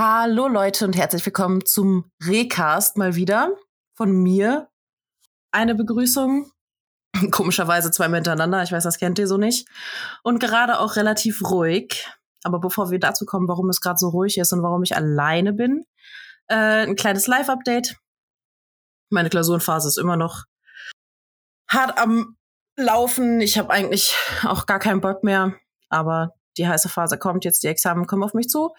Hallo Leute und herzlich willkommen zum Recast mal wieder von mir. Eine Begrüßung. Komischerweise zweimal hintereinander. Ich weiß, das kennt ihr so nicht. Und gerade auch relativ ruhig. Aber bevor wir dazu kommen, warum es gerade so ruhig ist und warum ich alleine bin, äh, ein kleines Live-Update. Meine Klausurenphase ist immer noch hart am Laufen. Ich habe eigentlich auch gar keinen Bock mehr. Aber die heiße Phase kommt, jetzt die Examen kommen auf mich zu.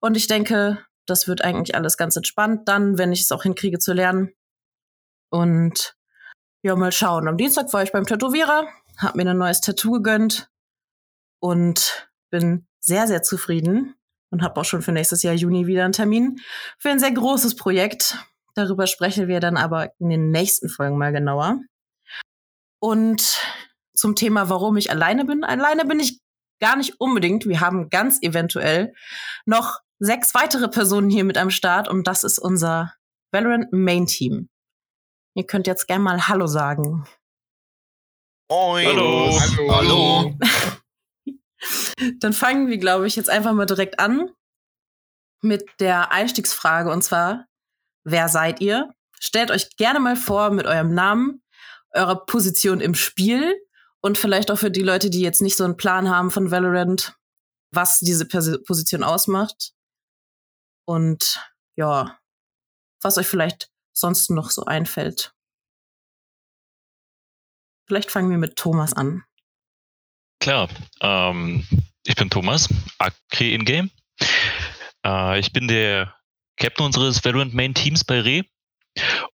Und ich denke, das wird eigentlich alles ganz entspannt dann, wenn ich es auch hinkriege zu lernen. Und ja, mal schauen. Am Dienstag war ich beim Tätowierer, habe mir ein neues Tattoo gegönnt und bin sehr, sehr zufrieden und habe auch schon für nächstes Jahr Juni wieder einen Termin für ein sehr großes Projekt. Darüber sprechen wir dann aber in den nächsten Folgen mal genauer. Und zum Thema, warum ich alleine bin. Alleine bin ich gar nicht unbedingt. Wir haben ganz eventuell noch sechs weitere Personen hier mit am Start und das ist unser Valorant Main Team. Ihr könnt jetzt gerne mal Hallo sagen. Moin. Hallo. Hallo. Hallo. Dann fangen wir, glaube ich, jetzt einfach mal direkt an mit der Einstiegsfrage und zwar, wer seid ihr? Stellt euch gerne mal vor mit eurem Namen, eurer Position im Spiel und vielleicht auch für die Leute, die jetzt nicht so einen Plan haben von Valorant, was diese Position ausmacht. Und ja, was euch vielleicht sonst noch so einfällt. Vielleicht fangen wir mit Thomas an. Klar, ähm, ich bin Thomas, Akri in Game. Äh, ich bin der Captain unseres Valorant Main Teams bei Re.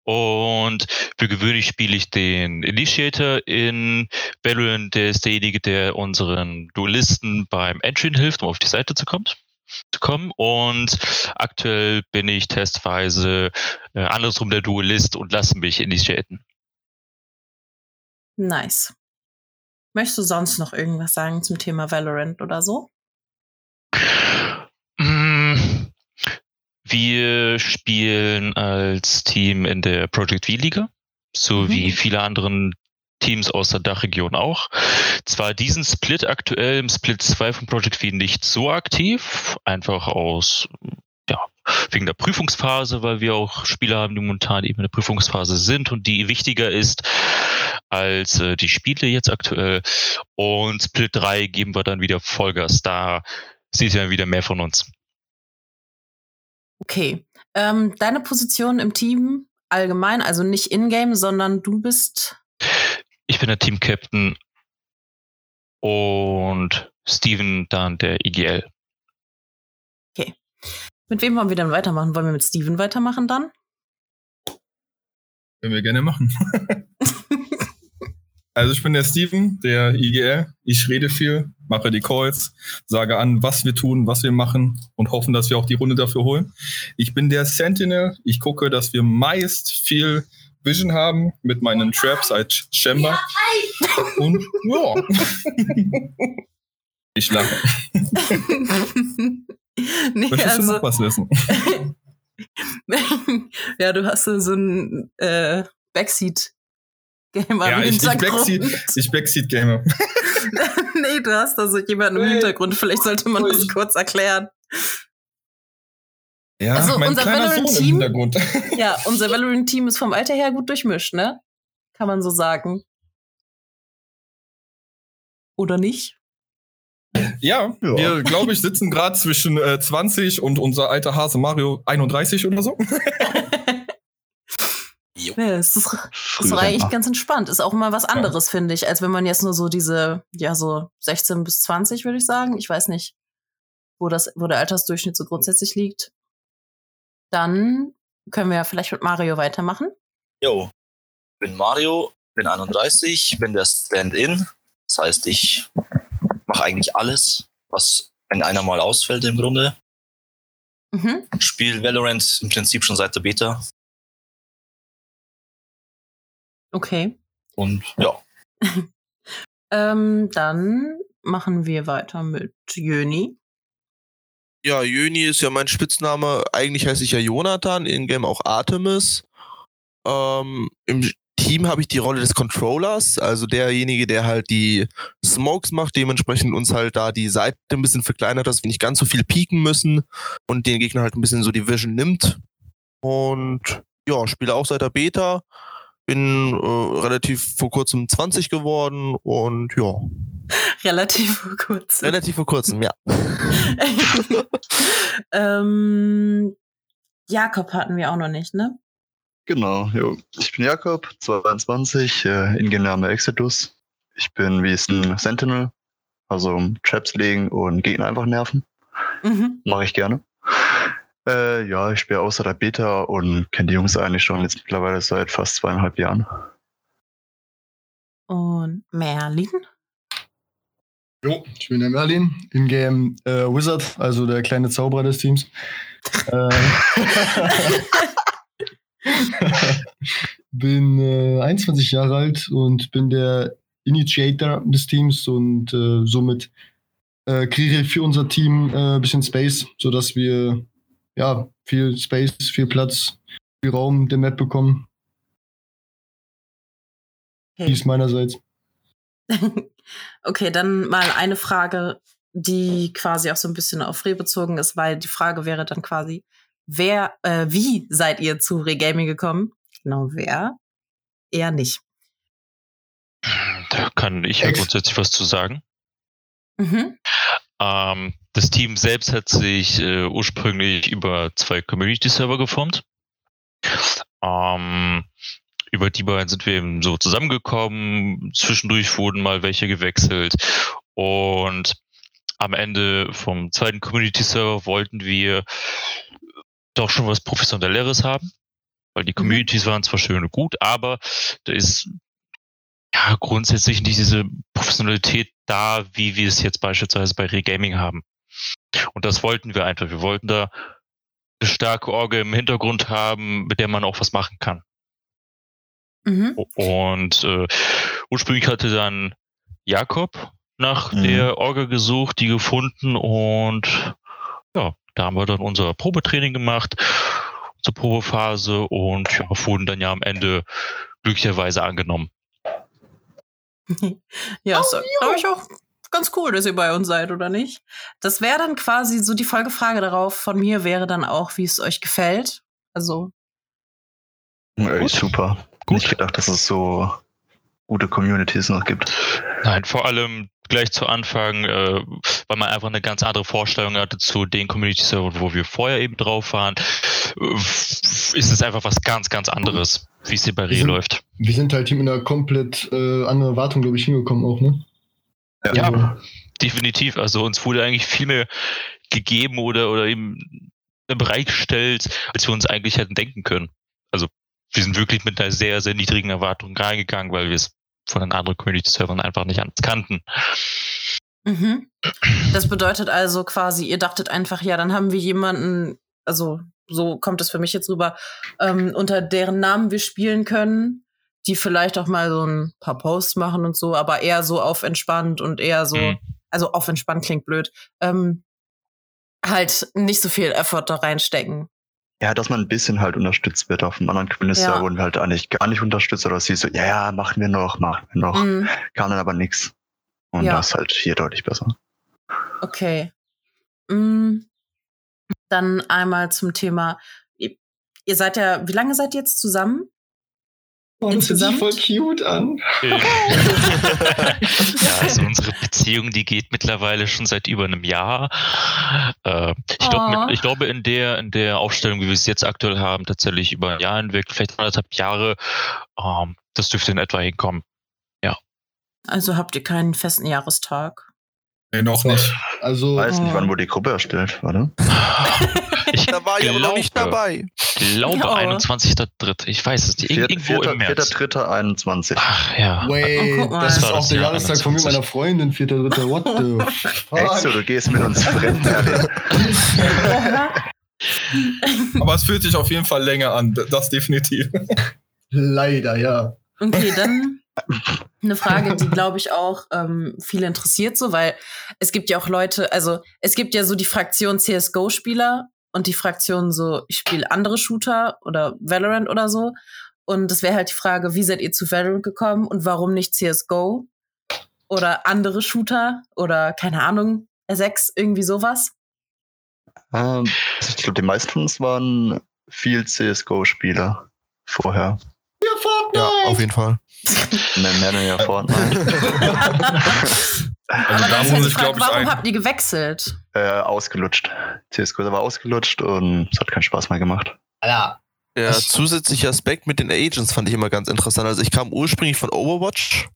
Und für gewöhnlich spiele ich den Initiator in Valorant. Der ist derjenige, der unseren Duelisten beim Entry hilft, um auf die Seite zu kommen. Zu kommen. Und aktuell bin ich testweise äh, andersrum der Duelist und lasse mich initiaten. Nice. Möchtest du sonst noch irgendwas sagen zum Thema Valorant oder so? Wir spielen als Team in der Project V-Liga, so Mhm. wie viele anderen Teams aus der Dachregion auch. Zwar diesen Split aktuell im Split 2 von Project V nicht so aktiv, einfach aus, ja, wegen der Prüfungsphase, weil wir auch Spieler haben, die momentan eben in der Prüfungsphase sind und die wichtiger ist als äh, die Spiele jetzt aktuell. Und Split 3 geben wir dann wieder Vollgas. Da sieht ihr wieder mehr von uns. Okay. Ähm, deine Position im Team allgemein, also nicht in-game, sondern du bist. Ich bin der Team-Captain und Steven dann der IGL. Mit wem wollen wir dann weitermachen? Wollen wir mit Steven weitermachen dann? Können wir gerne machen. Also ich bin der Steven, der IGL. Ich rede viel, mache die Calls, sage an, was wir tun, was wir machen und hoffen, dass wir auch die Runde dafür holen. Ich bin der Sentinel. Ich gucke, dass wir meist viel Vision haben mit meinen Traps als Chamber. Und ja. Ich lache. nee, Möchtest du noch also, was wissen? ja, du hast so ein äh, Backseat-Gamer Ja, im ich, ich Hintergrund. Backseat, ich Backseat Gamer. nee, du hast da so jemanden im Ui. Hintergrund. Vielleicht sollte man das kurz erklären. Ja, Also, mein unser kleiner Sohn im Valorant-Team- Hintergrund. Ja, unser Valorant-Team ist vom Alter her gut durchmischt, ne? Kann man so sagen. Oder nicht? Ja, Ja. wir, glaube ich, sitzen gerade zwischen äh, 20 und unser alter Hase Mario 31 oder so. Jo. Ja, es ist, das war eigentlich ganz entspannt. Ist auch mal was anderes, finde ich, als wenn man jetzt nur so diese, ja, so 16 bis 20, würde ich sagen. Ich weiß nicht, wo das, wo der Altersdurchschnitt so grundsätzlich liegt. Dann können wir ja vielleicht mit Mario weitermachen. Jo, bin Mario, bin 31, bin der Stand-in. Das heißt, ich mache eigentlich alles, was wenn einer mal ausfällt im Grunde. Mhm. Spiele Valorant im Prinzip schon seit der Beta. Okay. Und ja, Ähm, dann machen wir weiter mit Jöni. Ja, Jöni ist ja mein Spitzname. Eigentlich heiße ich ja Jonathan, in-game auch Artemis. Ähm, Im Team habe ich die Rolle des Controllers, also derjenige, der halt die Smokes macht, dementsprechend uns halt da die Seite ein bisschen verkleinert, dass wir nicht ganz so viel pieken müssen und den Gegner halt ein bisschen so die Vision nimmt. Und ja, spiele auch seit der Beta, bin äh, relativ vor kurzem 20 geworden und ja. Relativ vor kurzem. Relativ vor kurzem, ja. ähm, Jakob hatten wir auch noch nicht, ne? Genau, jo. ich bin Jakob, 22, äh, Ingenieur Exodus. Ich bin wie es ein Sentinel, also Traps legen und Gegner einfach nerven. Mhm. Mache ich gerne. Äh, ja, ich spiele außer der Beta und kenne die Jungs eigentlich schon jetzt mittlerweile seit fast zweieinhalb Jahren. Und Merlin? Jo, ich bin der Merlin, in-game äh, Wizard, also der kleine Zauberer des Teams. äh, bin äh, 21 Jahre alt und bin der Initiator des Teams und äh, somit äh, kriege ich für unser Team äh, ein bisschen Space, sodass wir ja viel Space, viel Platz, viel Raum der Map bekommen. Okay. Dies meinerseits. okay, dann mal eine Frage, die quasi auch so ein bisschen auf Reh bezogen ist, weil die Frage wäre dann quasi, wer, äh, wie seid ihr zu Regaming gekommen? Genau, wer? Eher nicht. Da kann ich ja grundsätzlich was zu sagen. Mhm. Ähm, das Team selbst hat sich äh, ursprünglich über zwei Community-Server geformt. Ähm, über die beiden sind wir eben so zusammengekommen. Zwischendurch wurden mal welche gewechselt. Und am Ende vom zweiten Community-Server wollten wir doch schon was Professionelleres haben, weil die mhm. Communities waren zwar schön und gut, aber da ist ja grundsätzlich nicht diese Professionalität da, wie wir es jetzt beispielsweise bei Regaming haben. Und das wollten wir einfach. Wir wollten da eine starke Orgel im Hintergrund haben, mit der man auch was machen kann. Mhm. Und äh, ursprünglich hatte dann Jakob nach mhm. der Orgel gesucht, die gefunden und ja, da haben wir dann unser Probetraining gemacht, unsere Probephase und ja, wurden dann ja am Ende glücklicherweise angenommen. ja, ist, glaube ich, auch ganz cool, dass ihr bei uns seid, oder nicht? Das wäre dann quasi so die Folgefrage darauf von mir wäre dann auch, wie es euch gefällt. Also. Ey, super. Gut. Nicht gedacht, dass es so gute Communities noch gibt. Nein, vor allem gleich zu Anfang, äh, weil man einfach eine ganz andere Vorstellung hatte zu den Community-Servern, wo wir vorher eben drauf waren, äh, ist es einfach was ganz, ganz anderes, wie es hier bei Re läuft. Wir sind halt hier mit einer komplett äh, anderen Erwartung, glaube ich, hingekommen auch, ne? Ja, ja, definitiv. Also uns wurde eigentlich viel mehr gegeben oder, oder eben bereitgestellt, als wir uns eigentlich hätten denken können. Also wir sind wirklich mit einer sehr, sehr niedrigen Erwartung reingegangen, weil wir es von den anderen Community-Servern einfach nicht anders kannten. Mhm. Das bedeutet also quasi, ihr dachtet einfach, ja, dann haben wir jemanden, also so kommt es für mich jetzt rüber, ähm, unter deren Namen wir spielen können, die vielleicht auch mal so ein paar Posts machen und so, aber eher so auf entspannt und eher so, mhm. also auf entspannt klingt blöd, ähm, halt nicht so viel Effort da reinstecken. Ja, dass man ein bisschen halt unterstützt wird. Auf dem anderen Minister ja. wurden wir halt eigentlich gar nicht unterstützt oder sie so, ja, ja, machen wir noch, machen wir noch. Mhm. Kam dann aber nichts. Und ja. das ist halt hier deutlich besser. Okay. Mhm. Dann einmal zum Thema, ihr seid ja, wie lange seid ihr jetzt zusammen? Oh, das hört sich voll cute an. ja, also unsere Beziehung, die geht mittlerweile schon seit über einem Jahr. Äh, ich, glaub, ich glaube, in der, in der Aufstellung, wie wir es jetzt aktuell haben, tatsächlich über ein Jahr hinweg, vielleicht anderthalb Jahre, ähm, das dürfte in etwa hinkommen. Ja. Also habt ihr keinen festen Jahrestag? Nee, noch nicht. Also, weiß nicht, wann wurde die Gruppe erstellt, warte. ich da war ich aber noch nicht dabei. Ich glaube, ja. 21.3. Ich weiß es nicht. Irgendwo im März. 4.3.21. Ach ja. Wait, oh, das, das ist auch der Jahrestag von mir meiner Freundin, 4.3. What the fuck? Echt so, du gehst mit uns fremd. aber es fühlt sich auf jeden Fall länger an, das definitiv. Leider, ja. Okay, dann eine Frage, die glaube ich auch ähm, viele interessiert, so, weil es gibt ja auch Leute, also es gibt ja so die Fraktion CSGO-Spieler und die Fraktion so, ich spiele andere Shooter oder Valorant oder so. Und es wäre halt die Frage, wie seid ihr zu Valorant gekommen und warum nicht CSGO? Oder andere Shooter oder keine Ahnung, R6, irgendwie sowas? Ähm, ich glaube, die meisten von uns waren viel CSGO-Spieler vorher. Ja, Fortnite! Ja, auf jeden Fall. Nennen ja Fortnite. Aber Also dann da muss ich, glaube ich, warum ein, habt ihr gewechselt? äh, ausgelutscht. CSGO war ausgelutscht und es hat keinen Spaß mehr gemacht. Ja. Der zusätzliche Aspekt mit den Agents fand ich immer ganz interessant. Also ich kam ursprünglich von Overwatch.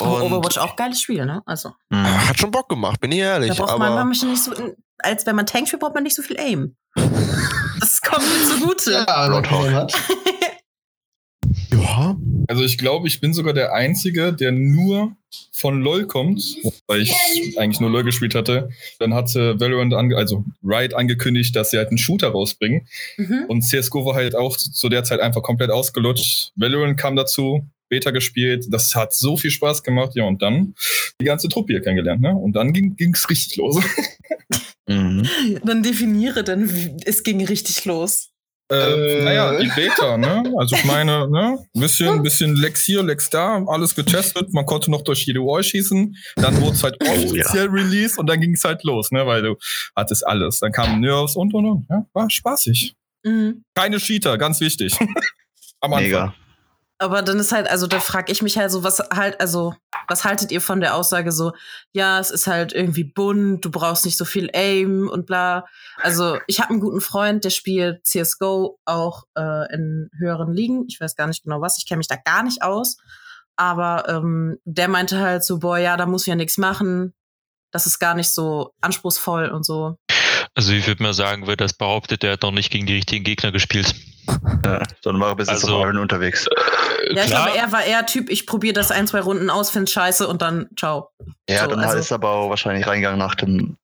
Aber und Overwatch auch geiles Spiel, ne? Also, Mhm. Hat schon Bock gemacht, bin ich da ehrlich. braucht man aber manchmal nicht so, als wenn man Tank spielt, braucht man nicht so viel Aim. Das kommt mir zugute. Ja, Roadhog. ja, also ich glaube, ich bin sogar der Einzige, der nur von LOL kommt, weil ich eigentlich nur LOL gespielt hatte. Dann hatte Valorant, ange also Riot angekündigt, dass sie halt einen Shooter rausbringen. Mhm. Und CSGO war halt auch zu der Zeit einfach komplett ausgelutscht. Valorant kam dazu, Beta gespielt. Das hat so viel Spaß gemacht. Ja, und dann die ganze Truppe hier kennengelernt. Ne? Und dann ging es richtig los. Mhm. Dann definiere, dann es ging richtig los. Äh, Äh. naja, die Beta, ne? Also ich meine, ne? Ein bisschen, bisschen Lex hier, Lex da, alles getestet. Man konnte noch durch jede Wall schießen. Dann wurde es halt ja. offiziell released und dann ging es halt los, ne? Weil du hattest alles. Dann kamen Nerves und und und. Ja, war spaßig. Mhm. Keine Cheater, ganz wichtig. Am Anfang. Mega. Aber dann ist halt, also da frage ich mich halt so, was halt, also, was haltet ihr von der Aussage so, ja, es ist halt irgendwie bunt, du brauchst nicht so viel Aim und bla. Also, ich habe einen guten Freund, der spielt CSGO auch äh, in höheren Ligen. Ich weiß gar nicht genau was, ich kenne mich da gar nicht aus. Aber ähm, der meinte halt so, boah, ja, da muss ich ja nichts machen. Das ist gar nicht so anspruchsvoll und so. Also ich würde mal sagen, wer das behauptet, der hat noch nicht gegen die richtigen Gegner gespielt. Ja, dann war er bis Also- also, auf unterwegs. Äh, Ja, ich klar, glaube, er war eher Typ, ich probiere das ein, zwei Runden aus, find's scheiße und dann ciao. Ja, so, dann also- ist aber auch wahrscheinlich reingegangen nach dem,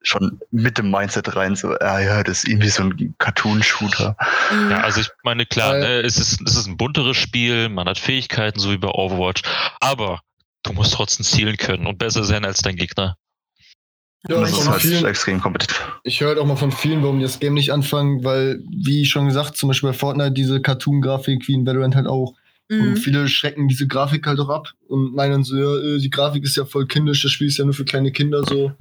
schon mit dem Mindset rein, so, ah ja, das ist irgendwie so ein Cartoon-Shooter. Mhm. Ja, also ich meine, klar, ne, es, ist, es ist ein bunteres Spiel, man hat Fähigkeiten, so wie bei Overwatch, aber du musst trotzdem zielen können und besser sein als dein Gegner. Ja, das ist halt vielen, extrem kompetitiv. ich höre halt auch mal von vielen, warum die das Game nicht anfangen, weil, wie schon gesagt, zum Beispiel bei Fortnite diese Cartoon-Grafik, wie in Valorant halt auch. Und Mhm. viele schrecken diese Grafik halt auch ab und meinen so, ja, äh, die Grafik ist ja voll kindisch, das Spiel ist ja nur für kleine Kinder so.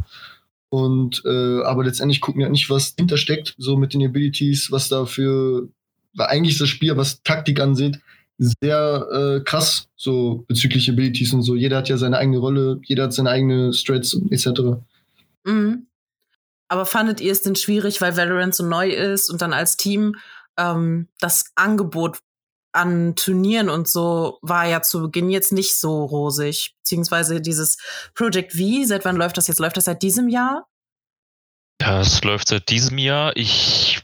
Und äh, aber letztendlich gucken ja nicht, was dahinter steckt, so mit den Abilities, was da für, weil eigentlich ist das Spiel, was Taktik ansieht, sehr äh, krass, so bezüglich Abilities und so. Jeder hat ja seine eigene Rolle, jeder hat seine eigene Strats und etc. Mhm. Aber fandet ihr es denn schwierig, weil Valorant so neu ist und dann als Team ähm, das Angebot an Turnieren und so war ja zu Beginn jetzt nicht so rosig. Beziehungsweise dieses Project V, seit wann läuft das jetzt? Läuft das seit diesem Jahr? Das läuft seit diesem Jahr. Ich,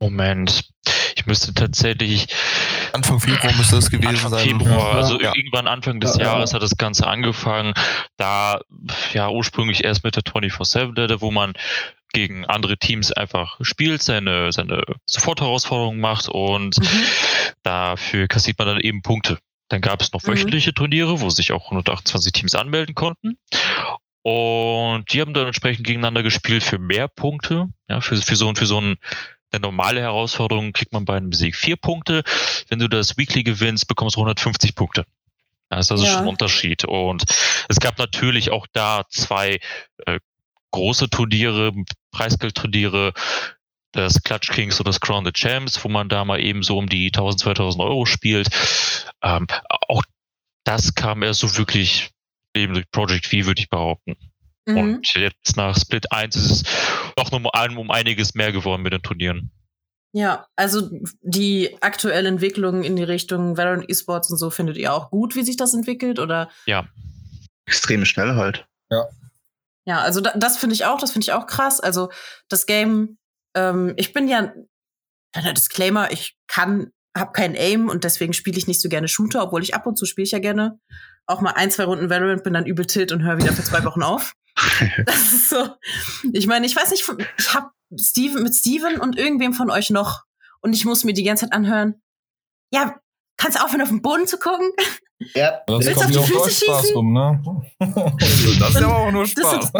Moment, ich müsste tatsächlich Anfang Februar müsste das gewesen Anfang sein. Februar, Ja. also Ja. irgendwann Anfang des Ja, ja. Jahres hat das Ganze angefangen. Da, ja, ursprünglich erst mit der 24-7, wo man gegen andere Teams einfach spielt, seine, seine Sofortherausforderungen macht und Mhm. dafür kassiert man dann eben Punkte. Dann gab es noch Mhm. wöchentliche Turniere, wo sich auch 128 Teams anmelden konnten. Und die haben dann entsprechend gegeneinander gespielt für mehr Punkte. Ja, für, für so, für so ein, eine normale Herausforderung kriegt man bei einem Sieg vier Punkte. Wenn du das Weekly gewinnst, bekommst du 150 Punkte. Das ist also Ja. schon ein Unterschied. Und es gab natürlich auch da zwei äh, große Turniere, Preisgeldturniere, das Clutch Kings und das Crown the Champs, wo man da mal eben so um die 1000, 2000 Euro spielt. Ähm, auch das kam erst so wirklich eben durch Project V, würde ich behaupten. Mhm. Und jetzt nach Split 1 ist es doch noch um, um einiges mehr geworden mit den Turnieren. Ja, also die aktuelle Entwicklung in die Richtung Valorant Esports und so findet ihr auch gut, wie sich das entwickelt? Oder Extrem schnell halt. Ja, also da, das finde ich auch, das finde ich auch krass. Also das Game, ähm, ich bin ja, kleiner Disclaimer, ich kann, habe kein Aim und deswegen spiele ich nicht so gerne Shooter, obwohl ich ab und zu spiele ich ja gerne. Auch mal ein, zwei Runden Valorant, bin dann übel tilt und höre wieder für zwei Wochen auf. Das ist so. Ich meine, ich weiß nicht, ich habe Steven mit Steven und irgendwem von euch noch und ich muss mir die ganze Zeit anhören. Ja, kannst du aufhören, auf den Boden zu gucken? Ja, Das Willst auf die ja auch nur Füße Spaß schießen? rum, ne? das ist ja auch nur Das Spaß.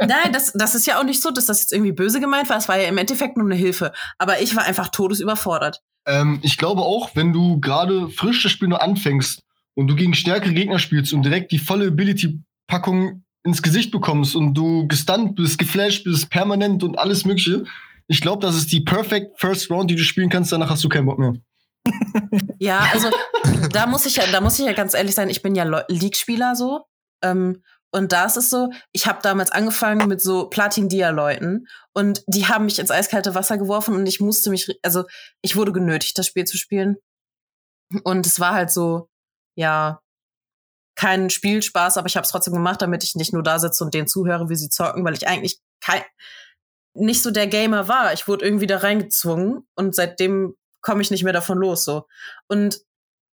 Nein, das, das ist ja auch nicht so, dass das jetzt irgendwie böse gemeint war. Es war ja im Endeffekt nur eine Hilfe. Aber ich war einfach todesüberfordert. Ähm, ich glaube auch, wenn du gerade frisch das Spiel nur anfängst und du gegen stärkere Gegner spielst und direkt die volle Ability-Packung ins Gesicht bekommst und du gestunt bist, geflasht bist, permanent und alles Mögliche, ich glaube, das ist die perfect First Round, die du spielen kannst. Danach hast du keinen Bock mehr. Ja, also da muss ich ja, da muss ich ja ganz ehrlich sein, ich bin ja League-Spieler so. Ähm, und da ist es so, ich habe damals angefangen mit so Platin-Dia-Leuten und die haben mich ins eiskalte Wasser geworfen und ich musste mich, also ich wurde genötigt, das Spiel zu spielen. Und es war halt so, ja, kein Spielspaß, aber ich habe es trotzdem gemacht, damit ich nicht nur da sitze und denen zuhöre, wie sie zocken, weil ich eigentlich kein, nicht so der Gamer war. Ich wurde irgendwie da reingezwungen und seitdem komme ich nicht mehr davon los so. Und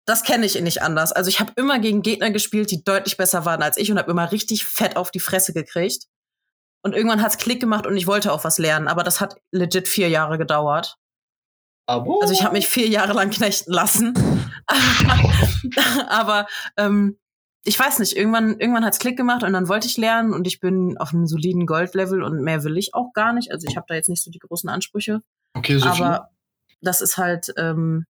das kenne ich nicht anders. Also ich habe immer gegen Gegner gespielt, die deutlich besser waren als ich und habe immer richtig fett auf die Fresse gekriegt. Und irgendwann hat's Klick gemacht und ich wollte auch was lernen, aber das hat legit vier Jahre gedauert. Aber also ich habe mich vier Jahre lang knechten lassen. aber ähm, ich weiß nicht, irgendwann, irgendwann hat's Klick gemacht und dann wollte ich lernen und ich bin auf einem soliden Goldlevel und mehr will ich auch gar nicht. Also ich habe da jetzt nicht so die großen Ansprüche. Okay, so aber das ist halt, ähm,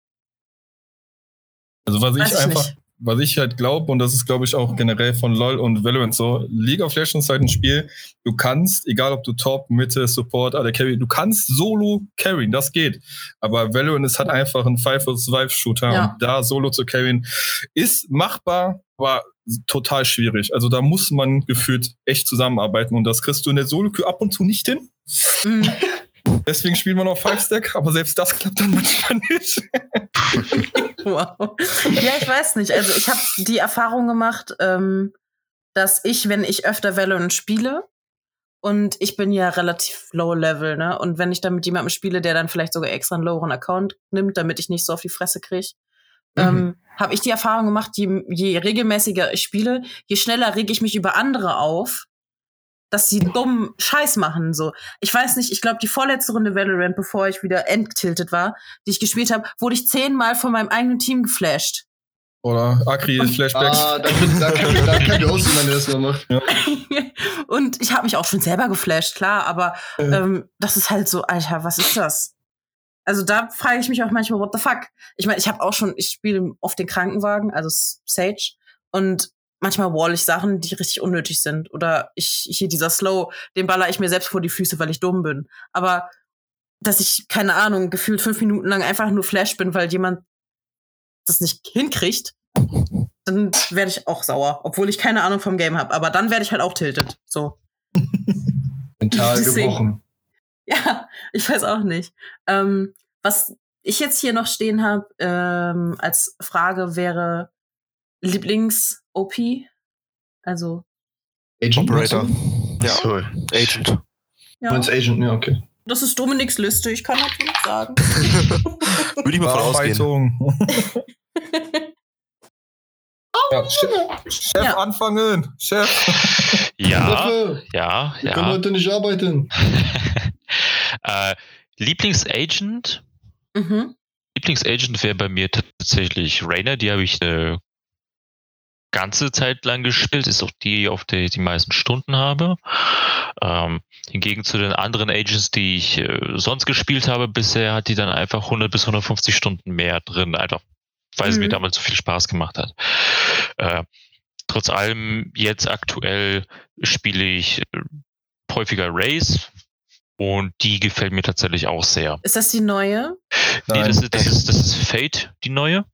also was ich, ich einfach, nicht. Was ich halt glaube, und das ist glaube ich auch generell von LoL und Valorant so, League of Legends ist halt ein Spiel, du kannst, egal ob du Top, Mitte, Support, oder Carry, du kannst solo carryen, das geht. Aber Valorant ist halt einfach ein 5 vs 5 Shooter ja. und da solo zu carryen ist machbar, aber total schwierig. Also da muss man gefühlt echt zusammenarbeiten und das kriegst du in der Solo-Queue ab und zu nicht hin. Mhm. Deswegen spielt man auf Five Stack, aber selbst das klappt dann manchmal nicht. wow. Ja, ich weiß nicht. Also ich habe die Erfahrung gemacht, ähm, dass ich, wenn ich öfter Valorant spiele, und ich bin ja relativ low level, ne? Und wenn ich dann mit jemandem spiele, der dann vielleicht sogar extra einen loweren Account nimmt, damit ich nicht so auf die Fresse kriege, mhm. ähm, habe ich die Erfahrung gemacht, je, je regelmäßiger ich spiele, je schneller rege ich mich über andere auf, dass sie dummen Scheiß machen. So, ich weiß nicht, ich glaube, die vorletzte Runde Valorant, bevor ich wieder endtiltet war, die ich gespielt habe, wurde ich zehnmal von meinem eigenen Team geflasht. Oder Akri Flashbacks. Ah, da, da, kann, da kann die aussehen, wenn er das mal macht. Ja. Und ich habe mich auch schon selber geflasht, klar, aber ähm, das ist halt so, Alter, was ist das? Also da frage ich mich auch manchmal, what the fuck? Ich meine, ich habe auch schon, ich spiele oft den Krankenwagen, also Sage, und manchmal wall ich Sachen, die richtig unnötig sind. Oder ich, hier dieser Slow, den baller ich mir selbst vor die Füße, weil ich dumm bin. Aber dass ich, keine Ahnung, gefühlt fünf Minuten lang einfach nur Flash bin, weil jemand das nicht hinkriegt, dann werde ich auch sauer, obwohl ich keine Ahnung vom Game habe. Aber dann werde ich halt auch tiltet. So. Mental gebrochen. Ja, ich weiß auch nicht. Ähm, was ich jetzt hier noch stehen habe ähm, als Frage wäre Lieblings OP? Also. Agent Operator. Ja. Sorry. Agent. Ja. Meinst Agent, ja, okay. Das ist Dominiks Liste, ich kann dazu nichts sagen. Würde ich mal von ausgehen. ja, Chef, Chef ja. anfangen. Chef. Ja, ja, Ich kann heute nicht arbeiten. äh, Lieblingsagent? Mhm. Lieblingsagent wäre bei mir tatsächlich Rainer. Die habe ich eine ganze Zeit lang gespielt, ist auch die, auf der ich die meisten Stunden habe. Ähm, hingegen zu den anderen Agents, die ich äh, sonst gespielt habe, bisher hat die dann einfach 100 bis 150 Stunden mehr drin, einfach weil mhm. es mir damals so viel Spaß gemacht hat. Äh, trotz allem, jetzt aktuell spiele ich äh, häufiger Race, und die gefällt mir tatsächlich auch sehr. Ist das die neue? Nee, das ist, das ist, das ist Fate, die neue.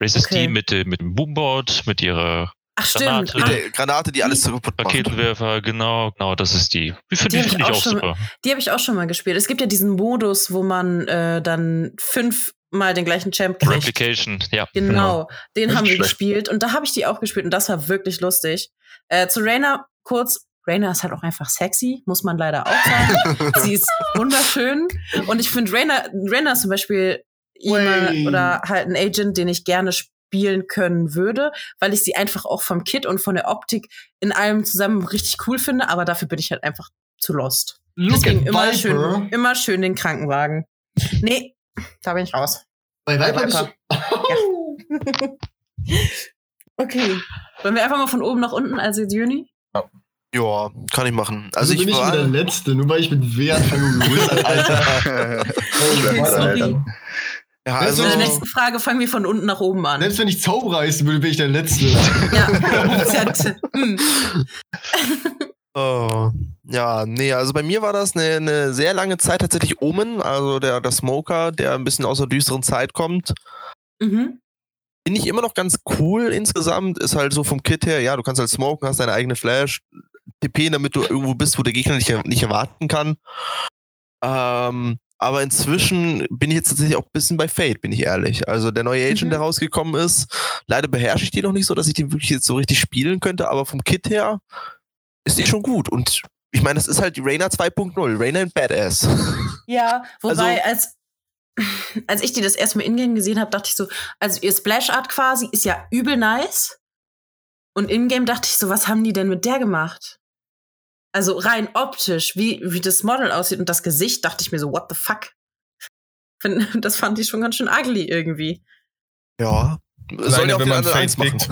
Races okay. die mit, mit dem Boomboard, mit ihrer Ach, Granate. Mit der Granate, die alles macht. Raketenwerfer, genau, genau, das ist die. Die finde die find ich auch, super. Die habe ich auch schon mal gespielt. Es gibt ja diesen Modus, wo man äh, dann fünfmal den gleichen Champ kriegt. Replication, ja. Genau, genau. den haben wir schlecht. gespielt und da habe ich die auch gespielt und das war wirklich lustig. Äh, zu Rainer kurz, Rainer ist halt auch einfach sexy, muss man leider auch sagen. Sie ist wunderschön und ich finde Rainer, Rainer zum Beispiel jemand oder halt ein Agent, den ich gerne spielen können würde, weil ich sie einfach auch vom Kit und von der Optik in allem zusammen richtig cool finde, aber dafür bin ich halt einfach zu lost. Look Deswegen immer schön, immer schön den Krankenwagen. Nee, da bin ich raus. Bei Viper? Bei Viper. Ja. okay. Wollen wir einfach mal von oben nach unten, also Juni? Ja. Ja, kann ich machen. Also, also ich bin ich der Letzte, nur weil ich mit W anfange, Alter. okay, sorry. Ja, also in der nächsten Frage fangen wir von unten nach oben an. Selbst wenn ich Zauberer heißen würde, bin ich der Letzte. ja, hm. Oh, ja, nee, also bei mir war das eine, eine sehr lange Zeit tatsächlich Omen, also der, der Smoker, der ein bisschen aus der düsteren Zeit kommt. Mhm. Finde ich immer noch ganz cool insgesamt. Ist halt so vom Kit her, ja, du kannst halt smoken, hast deine eigene Flash, TP, damit du irgendwo bist, wo der Gegner nicht, nicht erwarten kann. Ähm, aber inzwischen bin ich jetzt tatsächlich auch ein bisschen bei Fate, bin ich ehrlich. Also der neue Agent, mhm. der rausgekommen ist, leider beherrsche ich den noch nicht so, dass ich den wirklich jetzt so richtig spielen könnte, aber vom Kit her ist die schon gut. Und ich meine, das ist halt die Rainer 2.0, Rainer in Badass. Ja, wobei, also, als, als ich die das erste Mal in-game gesehen habe, dachte ich so, also ihr Splash Art quasi ist ja übel nice. Und in-game dachte ich so, was haben die denn mit der gemacht? Also rein optisch, wie, wie das Model aussieht und das Gesicht, dachte ich mir so, what the fuck? Das fand ich schon ganz schön ugly irgendwie. Ja. Soll ja wenn man Face pickt.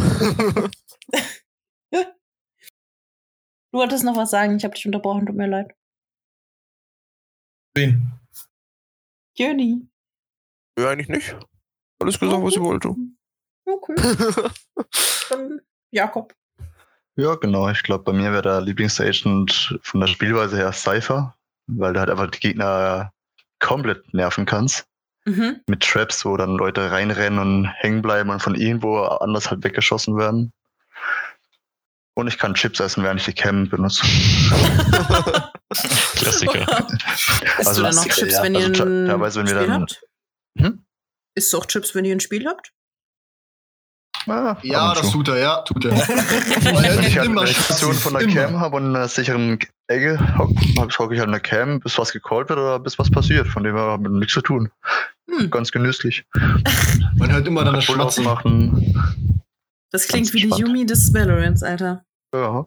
Du wolltest noch was sagen, ich habe dich unterbrochen, tut mir leid. Wen? Jöni. Ja, eigentlich nicht. Alles gesagt, okay. was ich wollte. Okay. Dann Jakob. Ja, genau. Ich glaube, bei mir wäre der Lieblingsagent von der Spielweise her Cypher, weil du halt einfach die Gegner komplett nerven kannst. Mhm. Mit Traps, wo dann Leute reinrennen und hängen bleiben und von irgendwo anders halt weggeschossen werden. Und ich kann Chips essen, während ich die Cam benutze. Klassiker. Isst also du dann noch Chips, ja. wenn ihr also, ein teilweise, wenn Spiel wir dann, habt? Hm? Isst du auch Chips, wenn ihr ein Spiel habt? Ah, ja, das tut er, ja, tut er. Weil ich halt eine Station von der Cam habe und in einer sicheren Ecke hocke ich halt in der Cam, bis was gecallt wird oder bis was passiert. Von dem her haben wir nichts zu tun. Hm. Ganz genüsslich. Man hört immer dann das Schmatzen. machen. Das klingt wie die Yumi des Valorants, Alter. Ja.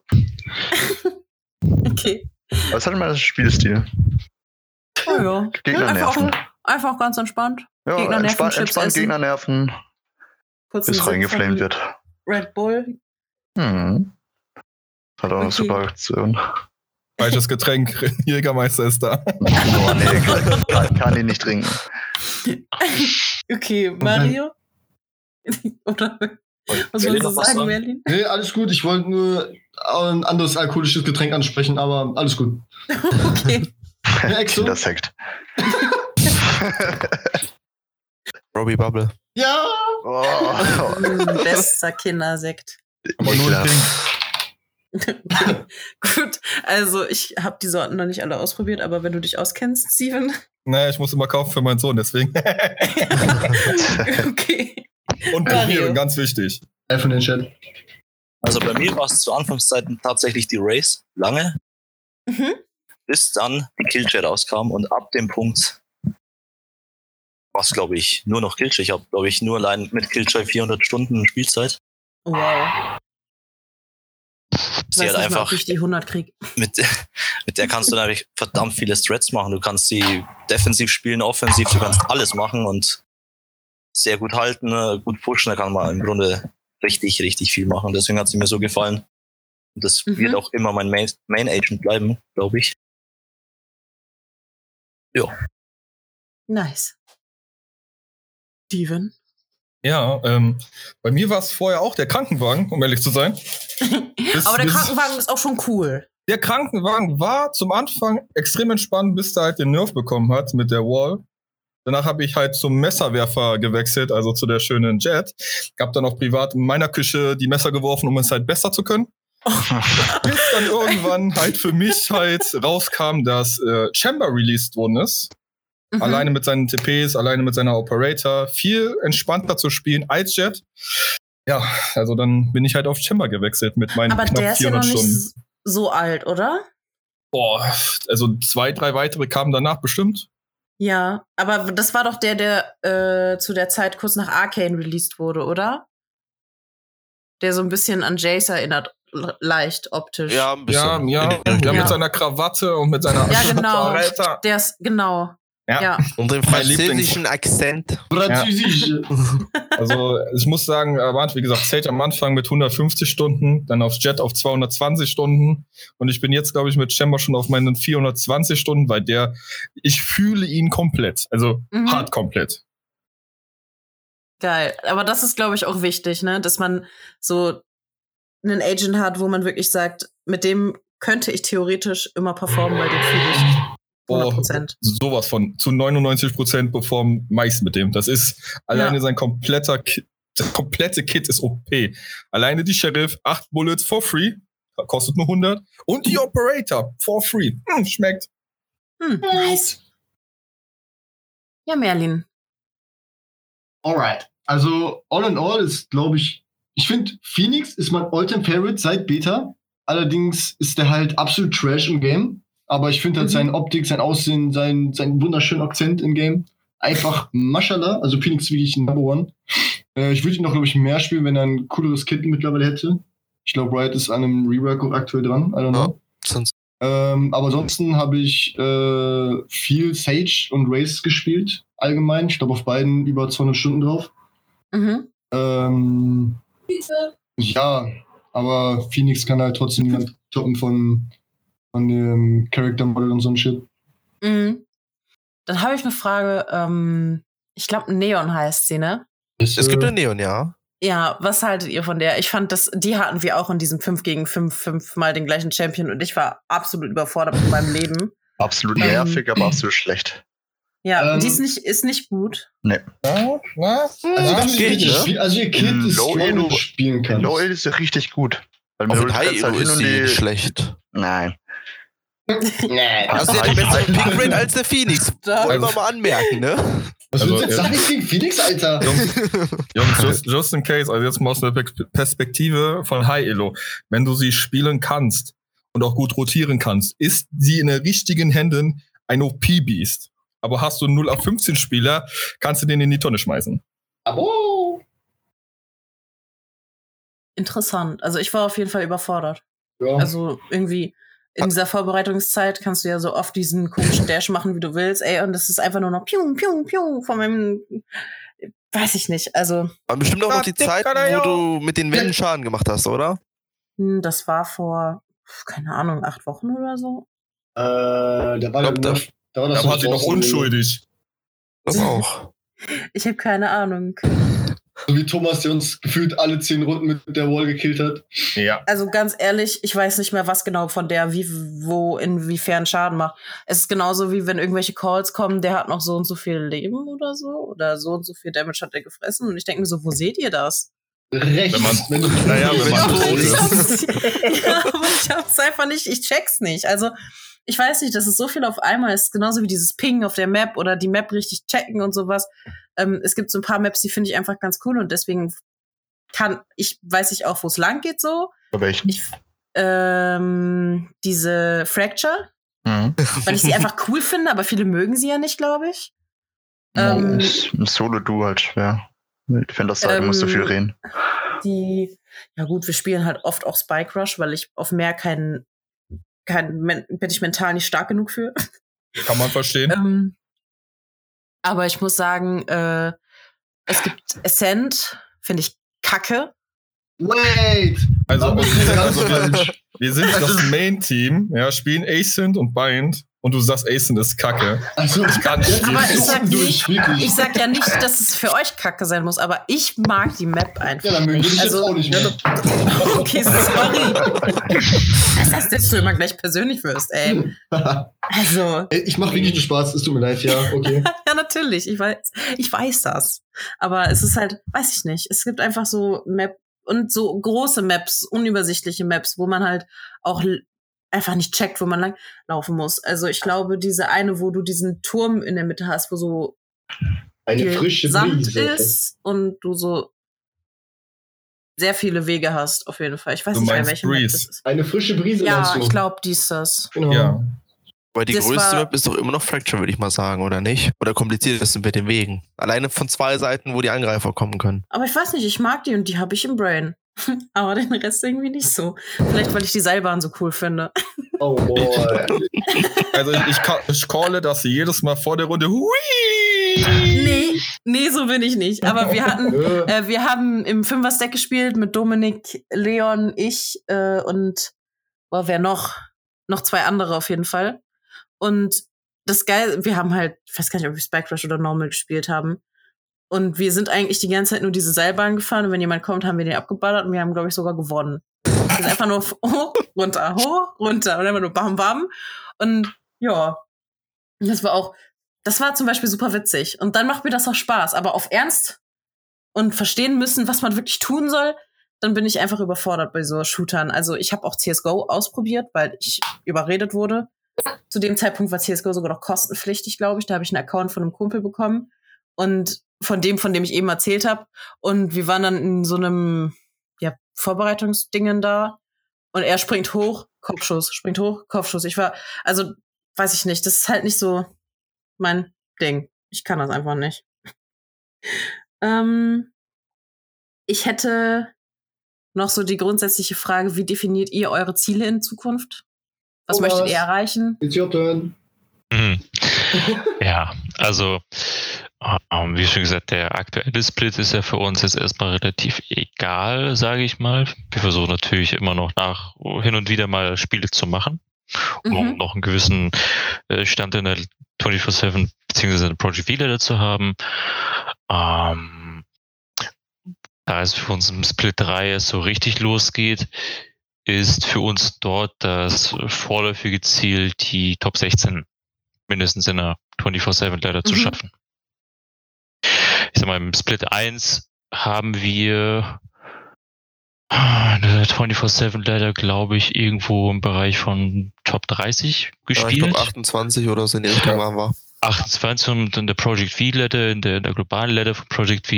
okay. Was hat immer das Spielstil? Oh ja. Gegner einfach, nerven. Einfach ganz entspannt. Ja, Gegner nerven, entspannt, entspannt Gegner nerven. Kurzen bis reingeflamed wird. Red Bull. Hm. Hat auch okay. eine super Aktion. Falsches Getränk, Jägermeister ist da. oh, nee, kann, kann, kann ihn nicht trinken. Okay, Mario? Oder was willst du sagen, Merlin? Nee, alles gut. Ich wollte nur ein anderes alkoholisches Getränk ansprechen, aber alles gut. okay. Ja, Kindersekt. Robbie Bubble. Ja! Oh. Bester Kindersekt. Aber nur Gut, also ich habe die Sorten noch nicht alle ausprobiert, aber wenn du dich auskennst, Steven. Naja, ich muss immer kaufen für meinen Sohn, deswegen. okay. Und probieren, ganz wichtig. Von den Chat. Also bei mir war es zu Anfangszeiten tatsächlich die Race lange, mhm. bis dann die Killchat rauskam und ab dem Punkt war es, glaube ich, nur noch Killchat. Ich habe, glaube ich, nur allein mit Killchat 400 Stunden Spielzeit. Wow. Sie hat einfach. Mal, ich die 100 krieg. Mit, mit der kannst du natürlich verdammt viele Strats machen. Du kannst sie defensiv spielen, offensiv, du kannst alles machen und sehr gut halten, äh, gut pushen, da kann man im Grunde richtig, richtig viel machen. Deswegen hat sie mir so gefallen. Und das mhm. wird auch immer mein Main, Main Agent bleiben, glaube ich. Ja. Nice. Steven? Ja, ähm, bei mir war es vorher auch der Krankenwagen, um ehrlich zu sein. Bis, Aber der Krankenwagen ist auch schon cool. Der Krankenwagen war zum Anfang extrem entspannt, bis er halt den Nerf bekommen hat mit der Wall. Danach habe ich halt zum Messerwerfer gewechselt, also zu der schönen Jet. Hab dann auch privat in meiner Küche die Messer geworfen, um es halt besser zu können. Bis dann irgendwann halt für mich halt rauskam, dass äh, Chamber released worden ist. Mhm. Alleine mit seinen TPs, alleine mit seiner Operator. Viel entspannter zu spielen als Jet. Ja, also dann bin ich halt auf Chamber gewechselt mit meinen Aber knapp der ist 400 ja noch Stunden. Nicht so alt, oder? Boah, also zwei, drei weitere kamen danach bestimmt. Ja, aber das war doch der, der äh, zu der Zeit kurz nach Arcane released wurde, oder? Der so ein bisschen an Jace erinnert, leicht optisch. Ja, ein bisschen. Ja, ja, ja, mit seiner Krawatte und mit seiner Ja, genau. Der ist, genau. Ja. ja. Und den französischen Akzent. Französisch. Ja. Also ich muss sagen, er wie gesagt, Sage am Anfang mit 150 Stunden, dann aufs Jet auf 220 Stunden und ich bin jetzt, glaube ich, mit Chamber schon auf meinen 420 Stunden, weil der, ich fühle ihn komplett, also mhm. hart komplett. Geil. Aber das ist, glaube ich, auch wichtig, ne? Dass man so einen Agent hat, wo man wirklich sagt, mit dem könnte ich theoretisch immer performen, weil den fühle ich 100%. Oh, sowas von. Zu 99 Prozent performen meist mit dem. Das ist alleine ja. sein kompletter Ki das komplette Kit ist OP. Alleine die Sheriff, 8 Bullets for free, kostet nur 100. Und die Operator for free. Hm, schmeckt. Hm, nice. Ja, Merlin. Alright. Also, all in all ist, glaube ich, ich finde, Phoenix ist mein All-Time Favorite seit Beta. Allerdings ist der halt absolut Trash im Game. Aber ich finde halt mhm. seine Optik, sein Aussehen, sein, sein wunderschönen Akzent im Game einfach Maschallah. Also Phoenix ist wirklich Number One. Äh, ich würde ihn noch, glaube ich, mehr spielen, wenn er ein cooleres Kit mittlerweile hätte. Ich glaube, Riot ist an einem Rework aktuell dran. I don't know. Ja, ähm, aber ansonsten habe ich äh, viel Sage und Race gespielt, allgemein. Ich glaube, auf beiden über 200 Stunden drauf. Mhm. Ähm, ja, aber Phoenix kann halt trotzdem niemand toppen von, von dem Character Model und so ein Shit. Mhm. Dann habe ich eine Frage. Ähm, ich glaube, Neon heißt sie, ne? Es, es gibt eine Neon, ja. Ja, was haltet ihr von der? Ich fand das, die hatten wir auch in diesem 5 gegen 5, 5 mal den gleichen Champion und ich war absolut überfordert mit meinem Leben. Absolut ähm, nervig, aber absolut schlecht. Ja, ähm, die ist nicht, ist nicht gut. Nee. Ja, also, ja, geht, ne? also ihr Kind ist Low Elo spielen kann. Low ist ja richtig gut. Weil Auf High Elo ist sie schlecht. Nein. Nee. Hast du ja die bessere Pickrate als der Phoenix. Wollen wir mal anmerken, ne? Was also, willst du jetzt sagen gegen Phoenix, Alter? Jungs, Jungs just, just, in case, also jetzt mal aus der Perspektive von High Elo. Wenn du sie spielen kannst und auch gut rotieren kannst, ist sie in den richtigen Händen ein OP-Beast. Aber hast du 0 auf 15 Spieler, kannst du den in die Tonne schmeißen. Abo! Interessant. Also ich war auf jeden Fall überfordert. Ja. Also irgendwie, in dieser Vorbereitungszeit kannst du ja so oft diesen komischen Dash machen, wie du willst, ey, und das ist einfach nur noch piu, piu, piu von meinem, weiß ich nicht, also. Aber bestimmt auch noch die Zeit, wo du mit den Wänden Schaden gemacht hast, oder? Hm, das war vor, keine Ahnung, acht Wochen oder so. Äh, da war, glaub, da, da war, das da war sie noch unschuldig. Das auch. Ich habe keine Ahnung. So wie Thomas, der uns gefühlt alle zehn Runden mit der Wall gekillt hat. Ja. Also ganz ehrlich, ich weiß nicht mehr, was genau von der, wie, wo, inwiefern Schaden macht. Es ist genauso wie wenn irgendwelche Calls kommen, der hat noch so und so viel Leben oder so. Oder so und so viel Damage hat er gefressen. Und ich denke mir so, wo seht ihr das? Rechts. Wenn man, wenn du, naja, wenn man tot ist. ja, aber ich hab's einfach nicht, ich check's nicht. Also, ich weiß nicht, das ist so viel auf einmal. Es ist genauso wie dieses Ping auf der Map oder die Map richtig checken und sowas. Ähm, es gibt so ein paar Maps, die finde ich einfach ganz cool und deswegen kann ich, weiß ich auch, wo es lang geht so. Bei welchen? Ich, ähm, diese Fracture. Mhm. Weil ich sie einfach cool finde, aber viele mögen sie ja nicht, glaube ich. Ähm, Im Solo-Du halt schwer. Mit Fender-Seite ähm, musst du viel reden. Die, ja gut, wir spielen halt oft auch Spike Rush, weil ich auf mehr keinen kein, bin ich mental nicht stark genug für. Kann man verstehen. ähm, aber ich muss sagen, äh, es gibt Ascent, finde ich kacke. Wait! Also, also wir, wir, sind das Main-Team, ja, spielen Ascent und Bind und du sagst, Asen ist kacke. Also, ich kann nicht. Aber ich sag, nicht, ich sag ja nicht, dass es für euch kacke sein muss, aber ich mag die Map einfach. Ja, dann mögen wir also, auch nicht mehr. okay, sorry. das heißt, dass du immer gleich persönlich wirst, ey. Also. Ich mach wirklich nur Spaß, es tut mir leid, ja, okay. ja, natürlich, ich weiß, ich weiß das. Aber es ist halt, weiß ich nicht, es gibt einfach so Map und so große Maps, unübersichtliche Maps, wo man halt auch einfach nicht checkt, wo man lang laufen muss. Also ich glaube, diese eine, wo du diesen Turm in der Mitte hast, wo so eine frische Sand Brise. ist und du so sehr viele Wege hast, auf jeden Fall. Ich weiß du nicht mehr, welche Breeze. das ist. Eine frische Brise. Ja, ich glaube, die ist das. Genau. Ja. Weil die das größte Map ist doch immer noch Fracture, würde ich mal sagen, oder nicht? Oder kompliziert ist es mit den Wegen. Alleine von zwei Seiten, wo die Angreifer kommen können. Aber ich weiß nicht, ich mag die und die habe ich im Brain. Aber den Rest irgendwie nicht so. Vielleicht, weil ich die Seilbahn so cool finde. Oh boy. also ich, ich calle, dass sie jedes Mal vor der Runde Hui! Nee, nee, so bin ich nicht. Aber wir hatten, äh, wir haben im Fünfer-Stack gespielt mit Dominik, Leon, ich äh, und boah, wer noch? Noch zwei andere auf jeden Fall. Und das geil, wir haben halt, ich weiß gar nicht, ob wir Spike Rush oder Normal gespielt haben. Und wir sind eigentlich die ganze Zeit nur diese Seilbahn gefahren und wenn jemand kommt, haben wir den abgeballert und wir haben, glaube ich, sogar gewonnen. Wir sind einfach nur hoch, runter, hoch, runter und einfach nur bam, bam. Und ja, das war auch, das war zum Beispiel super witzig. Und dann macht mir das auch Spaß. Aber auf Ernst und verstehen müssen, was man wirklich tun soll, dann bin ich einfach überfordert bei so Shootern. Also ich habe auch CSGO ausprobiert, weil ich überredet wurde. Zu dem Zeitpunkt war CSGO sogar noch kostenpflichtig, glaube ich. Da habe ich einen Account von einem Kumpel bekommen. Und von dem, von dem ich eben erzählt habe. Und wir waren dann in so einem ja, Vorbereitungsdingen da. Und er springt hoch, Kopfschuss, springt hoch, Kopfschuss. Ich war, also, weiß ich nicht, das ist halt nicht so mein Ding. Ich kann das einfach nicht. ähm, ich hätte noch so die grundsätzliche Frage, wie definiert ihr eure Ziele in Zukunft? Was oh, möchtet ihr erreichen? It's your turn. Mhm. ja, also ähm, wie schon gesagt, der aktuelle Split ist ja für uns jetzt erstmal relativ egal, sage ich mal. Wir versuchen natürlich immer noch nach hin und wieder mal Spiele zu machen, um mhm. noch einen gewissen äh, Stand in der 24-7 beziehungsweise Project V-Leader zu haben. Ähm, da es für uns im Split 3 so richtig losgeht, ist für uns dort das vorläufige Ziel, die Top 16 mindestens in der 24-7-Leiter mhm. zu schaffen ich sag mal, im Split 1 haben wir eine 24-7 leider, glaube ich, irgendwo im Bereich von Top 30 gespielt. Ja, ich glaube 28 oder so in die Richtung waren wir. 28 und in der Project V-Ladder, in der, in der globalen Ladder von Project V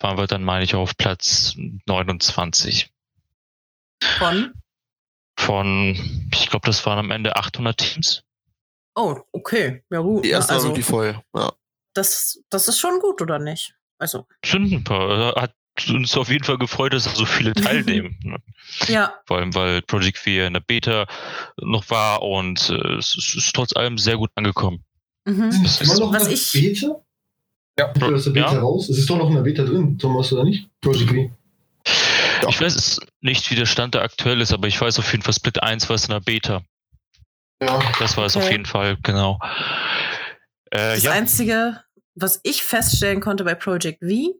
waren wir dann, meine ich, auf Platz 29. Von? Von, ich glaube, das waren am Ende 800 Teams. Oh, okay. Ja, gut. Die erste also, war wirklich voll, ja das, das ist schon gut, oder nicht? Also. Sind ein paar. Hat uns auf jeden Fall gefreut, dass so viele teilnehmen. Ne? ja. Vor allem, weil Project 4 in der Beta noch war und äh, es ist trotz allem sehr gut angekommen. Mhm. Ist immer noch was in der ich, Beta? Ja. Ich aus der Beta ja. raus. Es ist doch noch in der Beta drin, Thomas, oder nicht? Project 4. Ja. Ich weiß nicht, wie der Stand da aktuell ist, aber ich weiß auf jeden Fall, Split 1 war es in der Beta. Ja. Das war es okay. auf jeden Fall, genau. Äh, das ja. Einzige, was ich feststellen konnte bei Project V,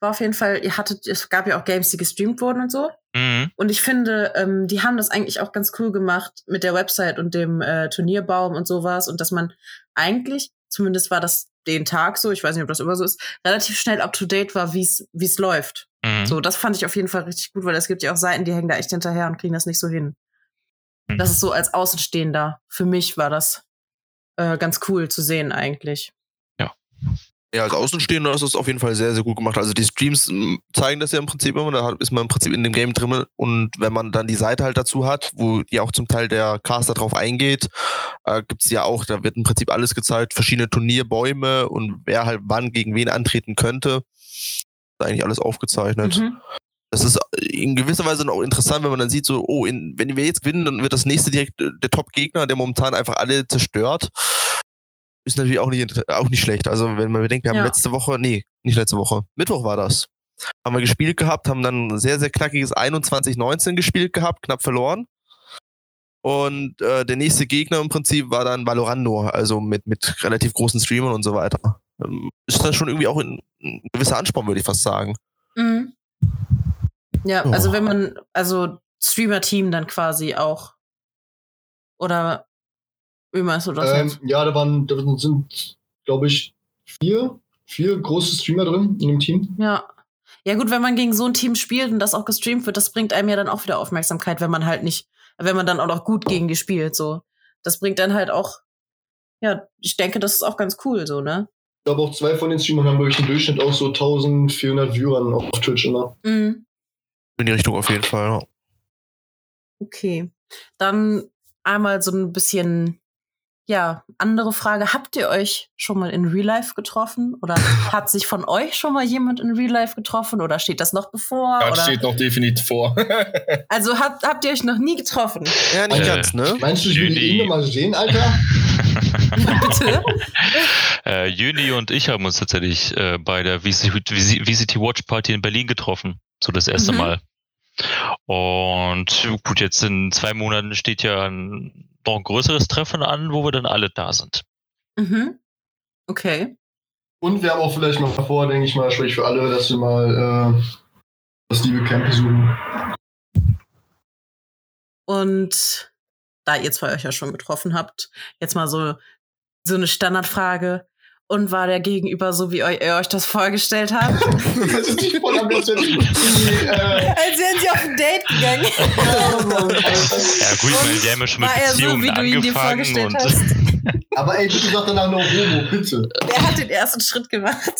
war auf jeden Fall, ihr hattet, es gab ja auch Games, die gestreamt wurden und so. Mhm. Und ich finde, ähm, die haben das eigentlich auch ganz cool gemacht mit der Website und dem äh, Turnierbaum und sowas. Und dass man eigentlich, zumindest war das den Tag so, ich weiß nicht, ob das immer so ist, relativ schnell up to date war, wie es läuft. Mhm. So, das fand ich auf jeden Fall richtig gut, weil es gibt ja auch Seiten, die hängen da echt hinterher und kriegen das nicht so hin. Mhm. Das ist so als Außenstehender. Für mich war das äh, ganz cool zu sehen eigentlich. Ja, als Außenstehender ist das auf jeden Fall sehr, sehr gut gemacht. Also die Streams hm, zeigen das ja im Prinzip immer, da ist man im Prinzip in dem Game drin und wenn man dann die Seite halt dazu hat, wo ja auch zum Teil der Caster drauf eingeht, äh, gibt es ja auch, da wird im Prinzip alles gezeigt, verschiedene Turnierbäume und wer halt wann gegen wen antreten könnte. Ist eigentlich alles aufgezeichnet. Mhm. Das ist in gewisser Weise auch interessant, wenn man dann sieht, so, oh, in, wenn wir jetzt gewinnen, dann wird das nächste direkt äh, der Top-Gegner, der momentan einfach alle zerstört ist natürlich auch nicht, auch nicht schlecht. Also wenn man bedenkt, wir haben ja. letzte Woche, nee, nicht letzte Woche, Mittwoch war das. Haben wir gespielt gehabt, haben dann ein sehr, sehr knackiges 21-19 gespielt gehabt, knapp verloren. Und äh, der nächste Gegner im Prinzip war dann Valorando, also mit, mit relativ großen Streamern und so weiter. Ähm, ist das schon irgendwie auch ein, ein gewisser Ansporn, würde ich fast sagen. Mhm. Ja, oh. also wenn man, also Streamer-Team dann quasi auch. Oder wie meinst du das ähm, jetzt? Ja, da waren, da sind, glaube ich, vier, vier große Streamer drin in dem Team. Ja. Ja, gut, wenn man gegen so ein Team spielt und das auch gestreamt wird, das bringt einem ja dann auch wieder Aufmerksamkeit, wenn man halt nicht, wenn man dann auch noch gut gegen die spielt, so. Das bringt dann halt auch, ja, ich denke, das ist auch ganz cool, so, ne? Ich glaube, auch zwei von den Streamern haben wirklich im Durchschnitt auch so 1400 Viewern auf Twitch immer. Mhm. In die Richtung auf jeden Fall, ja. Okay. Dann einmal so ein bisschen ja, andere Frage. Habt ihr euch schon mal in Real Life getroffen? Oder hat sich von euch schon mal jemand in Real Life getroffen? Oder steht das noch bevor? Das oder? steht noch definitiv vor. also habt, habt ihr euch noch nie getroffen? Ja, nicht äh, ganz, ne? Meinst du, ich will die mal sehen, Alter? Bitte? äh, Juni und ich haben uns tatsächlich äh, bei der VCT Watch Party in Berlin getroffen. So das erste mhm. Mal. Und gut, jetzt in zwei Monaten steht ja ein noch ein größeres Treffen an, wo wir dann alle da sind. Mhm. Okay. Und wir haben auch vielleicht mal vor, denke ich mal, sprich für alle, dass wir mal äh, das liebe Camp besuchen. Und da ihr zwei euch ja schon getroffen habt, jetzt mal so, so eine Standardfrage. Und war der Gegenüber so, wie ihr euch das vorgestellt habt? das ist nicht voll besten. äh, Als wären sie auf ein Date gegangen. ja gut, ich meine, die haben ja schon mit Beziehungen so, wie du ihn dir vorgestellt hast. Aber ey, bitte sag danach noch Homo, bitte. Der hat den ersten Schritt gemacht.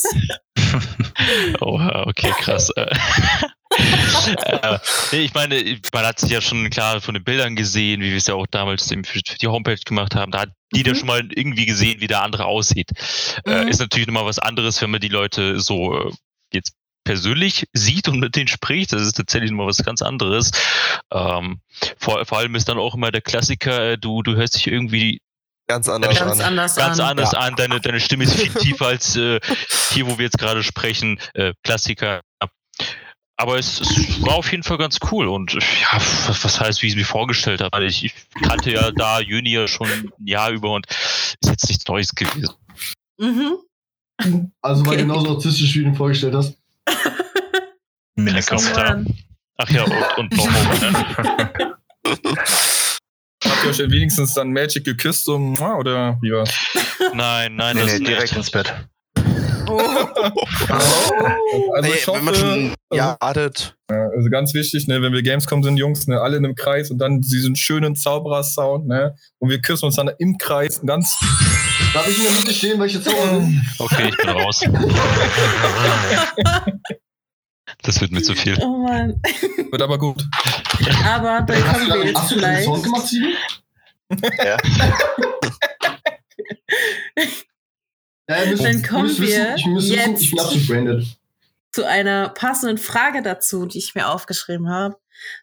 oh, okay, krass. äh, nee, ich meine, man hat sich ja schon klar von den Bildern gesehen, wie wir es ja auch damals für die Homepage gemacht haben. Da hat die mhm. schon mal irgendwie gesehen, wie der andere aussieht. Äh, mhm. Äh, ist natürlich nochmal was anderes, wenn man die Leute so äh, jetzt persönlich sieht und mit denen spricht. Das ist tatsächlich nochmal was ganz anderes. Ähm, vor, vor allem ist dann auch immer der Klassiker, äh, du, du hörst dich irgendwie Ganz anders ganz an. Anders ganz an. anders ja. an. Deine, deine Stimme ist viel tiefer als äh, hier, wo wir jetzt gerade sprechen. Äh, Klassiker. Aber es, es, war auf jeden Fall ganz cool und ja, was heißt, wie ich es mir vorgestellt habe. Ich, ich kannte ja da Junior schon ein Jahr über und ist jetzt nichts Neues gewesen. Mhm. Also war okay. genauso autistisch, wie du ihn vorgestellt hast. Mindestens. Ach ja, und, und noch ne? Habt ihr euch wenigstens dann Magic geküsst um, oder wie war's? Nein, nein, nee, das nee, direkt ins Bett. Also nee, hoffe, wenn man schon ja, wartet. Also ganz wichtig, ne, wenn wir Gamescom sind, Jungs, ne, alle in einem Kreis und dann diesen schönen Zauberer-Sound, ne? Und wir küssen uns dann im Kreis ganz. Darf ich in der Mitte stehen, weil ich jetzt Zauberer? Okay, ich bin raus. das wird mir zu viel. Oh Mann. Wird aber gut. Aber dann kommen wir jetzt Hast du den Sound gemacht, Steven? Ja. Ja, Dann kommen wir wissen, ich muss jetzt wissen, ich bin absolut branded. zu einer passenden Frage dazu, die ich mir aufgeschrieben habe.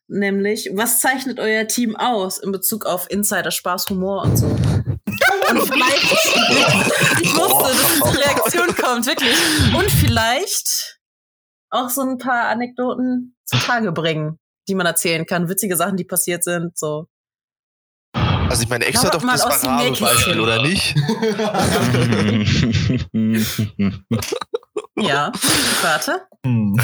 Nämlich, was zeichnet euer Team aus in Bezug auf Insider, Spaß, Humor und so? Und vielleicht, ich wusste, dass diese Reaktion kommt, wirklich. Und vielleicht auch so ein paar Anekdoten zutage bringen, die man erzählen kann. Witzige Sachen, die passiert sind, so. Also ich meine, Ex hat doch das Parabelbeispiel, oder nicht? ja, warte. Hm.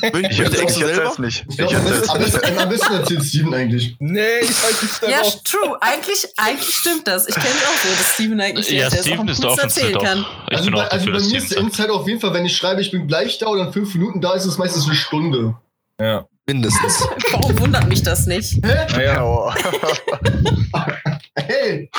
Ich möchte Ex selber? nicht. Ich glaube, am besten, am besten erzählt Steven eigentlich. Nee, ich weiß nicht Ja, true. Eigentlich, eigentlich stimmt das. Ich kenne es auch so, dass Steven eigentlich ja, der Steven ist auch erzählen kann. Also, bei, also bei mir ist der Insight auf jeden Fall, wenn ich schreibe, ich bin gleich da oder in fünf Minuten da, ist es meistens eine Stunde. Ja. Mindestens. Warum wundert mich das nicht? Hä? Naja. Oh. hey!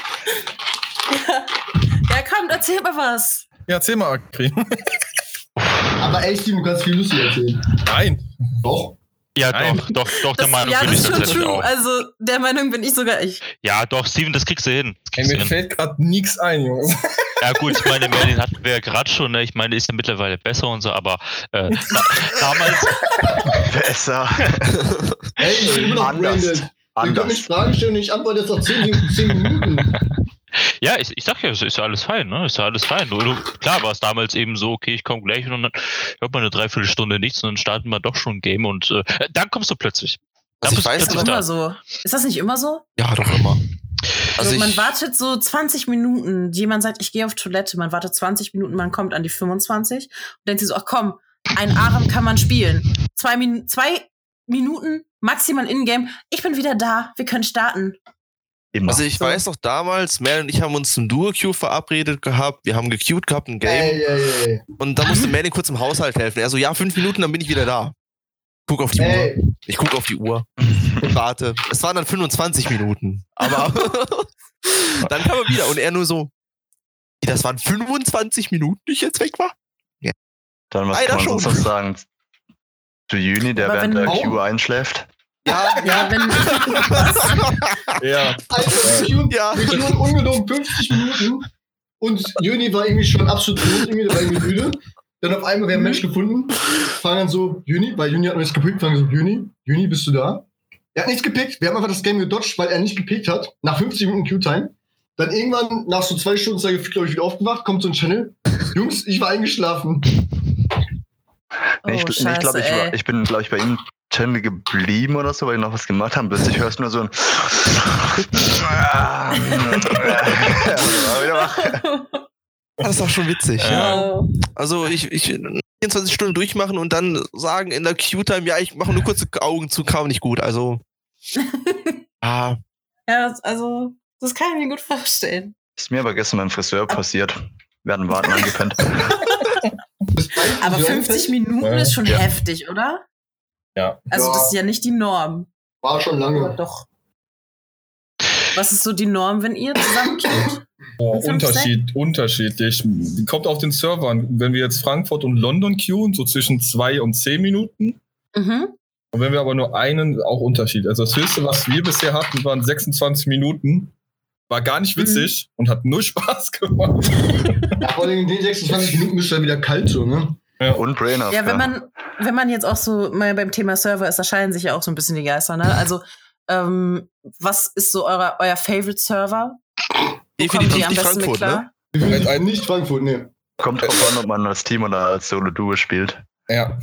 Ja, komm, erzähl mal was. Ja, erzähl mal, Akri. Aber echt, du kannst viel lustig erzählen. Nein. Doch. Ja, Nein. doch, doch, doch, der Meinung ja, bin ich das ist schon true. Auch. Also, der Meinung bin ich sogar ich. Ja, doch, Steven, das kriegst du hin. Kriegst Ey, mir hin. fällt gerade nichts ein, Jungs. Ja, gut, ich meine, Merlin hatten wir ja gerade schon, ne? Ich meine, ist ja mittlerweile besser und so, aber äh, damals. besser. Ey, ich bin immer noch Anders. branded. Ihr könnt mich Fragen stellen und ich antworte jetzt nach 10, 10 Minuten. Ja, ich, ich sag ja, ist ja alles fein, ne? Ist ja alles fein. Du, klar war es damals eben so, okay, ich komme gleich und dann hört man eine Dreiviertelstunde nichts und dann starten wir doch schon ein Game und äh, dann kommst du plötzlich. Also ich weiß ist das immer so. Ist das nicht immer so? Ja, doch immer. Also, also man wartet so 20 Minuten, jemand sagt, ich gehe auf Toilette, man wartet 20 Minuten, man kommt an die 25 und denkt sich so, ach komm, ein Aram kann man spielen. Zwei, Min zwei Minuten maximal in-game, ich bin wieder da, wir können starten. Immer. Also ich so. weiß noch damals, Mel und ich haben uns zum Duo-Queue verabredet gehabt. Wir haben gequeued gehabt, ein Game. Ey, ey, ey. Und da musste Merlin kurz im Haushalt helfen. Er so, ja, fünf Minuten, dann bin ich wieder da. Guck auf die Uhr. Ich guck auf die Uhr und warte. Es waren dann 25 Minuten. Aber dann kam er wieder und er nur so, das waren 25 Minuten, die ich jetzt weg war? Ja. Dann was Leider kann man sonst noch sagen? Zu Juni, der während der Queue einschläft. Ja, ja, wenn. ja. Also, wir ja. wir tun ungelogen 50 Minuten und Juni war irgendwie schon absolut tot, irgendwie, der war irgendwie müde. Dann auf einmal, wir haben mhm. Mensch gefunden, fangen dann so, Juni, weil Juni hat noch nichts gepickt, fangen so, Juni, Juni, bist du da? Er hat nichts gepickt, wir haben einfach das Game gedodged, weil er nicht gepickt hat, nach 50 Minuten Q-Time. Dann irgendwann, nach so zwei Stunden, sei ich, glaube ich, wieder aufgewacht, kommt so ein Channel. Jungs, ich war eingeschlafen. Oh, ich, Scheiße, ich glaube, ich, ich bin, glaube ich, bei ihm Channel geblieben oder so, weil die noch was gemacht haben. Plötzlich hörst du nur so ein. Das ist doch schon witzig, ja. Also ich, ich 24 Stunden durchmachen und dann sagen in der Q-Time, ja, ich mache nur kurze Augen zu, kam nicht gut. Also. ah. Ja, also, das kann ich mir gut vorstellen. Ist mir aber gestern beim Friseur passiert. Werden warten angepennt. aber 50 Minuten ja. ist schon ja. heftig, oder? Ja. Also, ja. das ist ja nicht die Norm. War schon lange. Aber doch. Was ist so die Norm, wenn ihr zusammenkommt? Oh, Unterschied, unterschiedlich. Kommt auf den Servern. Wenn wir jetzt Frankfurt und London queuen, so zwischen zwei und zehn Minuten. Mhm. Und wenn wir aber nur einen, auch Unterschied. Also das höchste, was wir bisher hatten, waren 26 Minuten. War gar nicht witzig mhm. und hat nur Spaß gemacht. Ja, vor allem in den 26 Minuten bist du dann wieder kalt so, ne? Ja. Und Brainer. Ja, wenn man, wenn man jetzt auch so mal beim Thema Server ist, da scheinen sich ja auch so ein bisschen die Geister, ne? Also, ähm, was ist so euer, euer Favorite Server? Definitiv nicht Frankfurt, ne? Definitiv nicht Frankfurt, ne. Kommt drauf an, ob man als Team oder als Solo-Duo spielt. Ja.